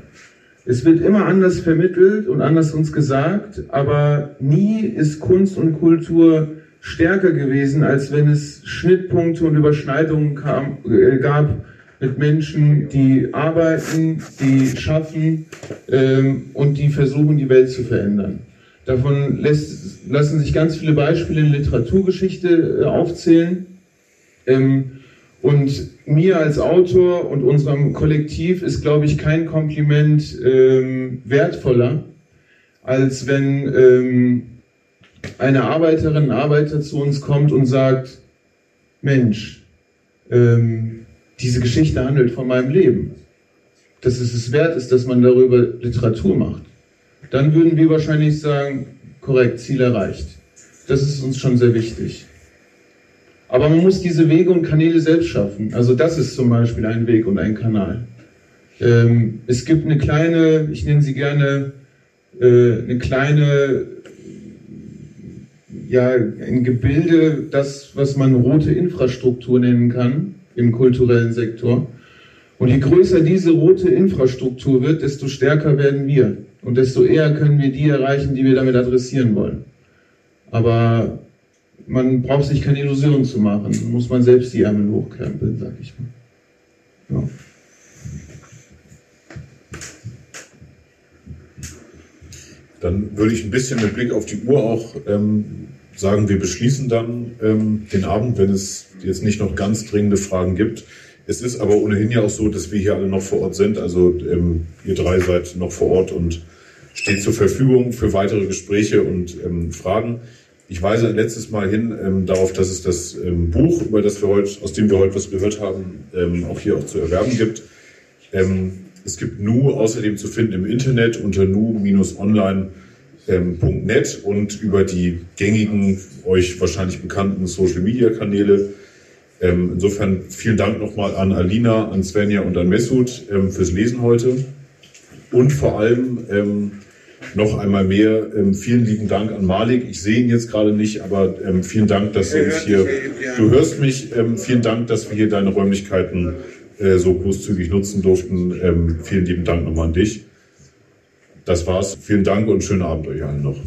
Es wird immer anders vermittelt und anders uns gesagt, aber nie ist Kunst und Kultur stärker gewesen, als wenn es Schnittpunkte und Überschneidungen kam, äh, gab mit Menschen, die arbeiten, die schaffen ähm, und die versuchen, die Welt zu verändern. Davon lässt, lassen sich ganz viele Beispiele in Literaturgeschichte äh, aufzählen. Ähm, und mir als Autor und unserem Kollektiv ist, glaube ich, kein Kompliment ähm, wertvoller, als wenn ähm, eine Arbeiterin, Arbeiter zu uns kommt und sagt, Mensch, ähm, diese Geschichte handelt von meinem Leben. Dass es es wert ist, dass man darüber Literatur macht. Dann würden wir wahrscheinlich sagen, korrekt, Ziel erreicht. Das ist uns schon sehr wichtig. Aber man muss diese Wege und Kanäle selbst schaffen. Also das ist zum Beispiel ein Weg und ein Kanal. Ähm, es gibt eine kleine, ich nenne sie gerne, äh, eine kleine, ja, ein Gebilde, das, was man rote Infrastruktur nennen kann im kulturellen Sektor. Und je größer diese rote Infrastruktur wird, desto stärker werden wir. Und desto eher können wir die erreichen, die wir damit adressieren wollen. Aber man braucht sich keine Illusionen zu machen. Muss man selbst die Ärmel hochkrempeln, sag ich mal. Ja. Dann würde ich ein bisschen mit Blick auf die Uhr auch ähm, sagen, wir beschließen dann ähm, den Abend, wenn es jetzt nicht noch ganz dringende Fragen gibt. Es ist aber ohnehin ja auch so, dass wir hier alle noch vor Ort sind. Also ähm, ihr drei seid noch vor Ort und steht zur Verfügung für weitere Gespräche und ähm, Fragen. Ich weise letztes Mal hin ähm, darauf, dass es das ähm, Buch, über das wir heute, aus dem wir heute was gehört haben, ähm, auch hier auch zu erwerben gibt. Ähm, es gibt Nu außerdem zu finden im Internet unter nu-online.net ähm, und über die gängigen, euch wahrscheinlich bekannten Social-Media-Kanäle. Ähm, insofern vielen Dank nochmal an Alina, an Svenja und an Mesut fürs Lesen heute. Und vor allem noch einmal mehr ähm, vielen lieben Dank an Malik. Ich sehe ihn jetzt gerade nicht, aber ähm, vielen Dank, dass du uns hier. Du hörst mich. Ähm, vielen Dank, dass wir hier deine Räumlichkeiten äh, so großzügig nutzen durften. Ähm, vielen lieben Dank nochmal an dich. Das war's. Vielen Dank und schönen Abend euch allen noch.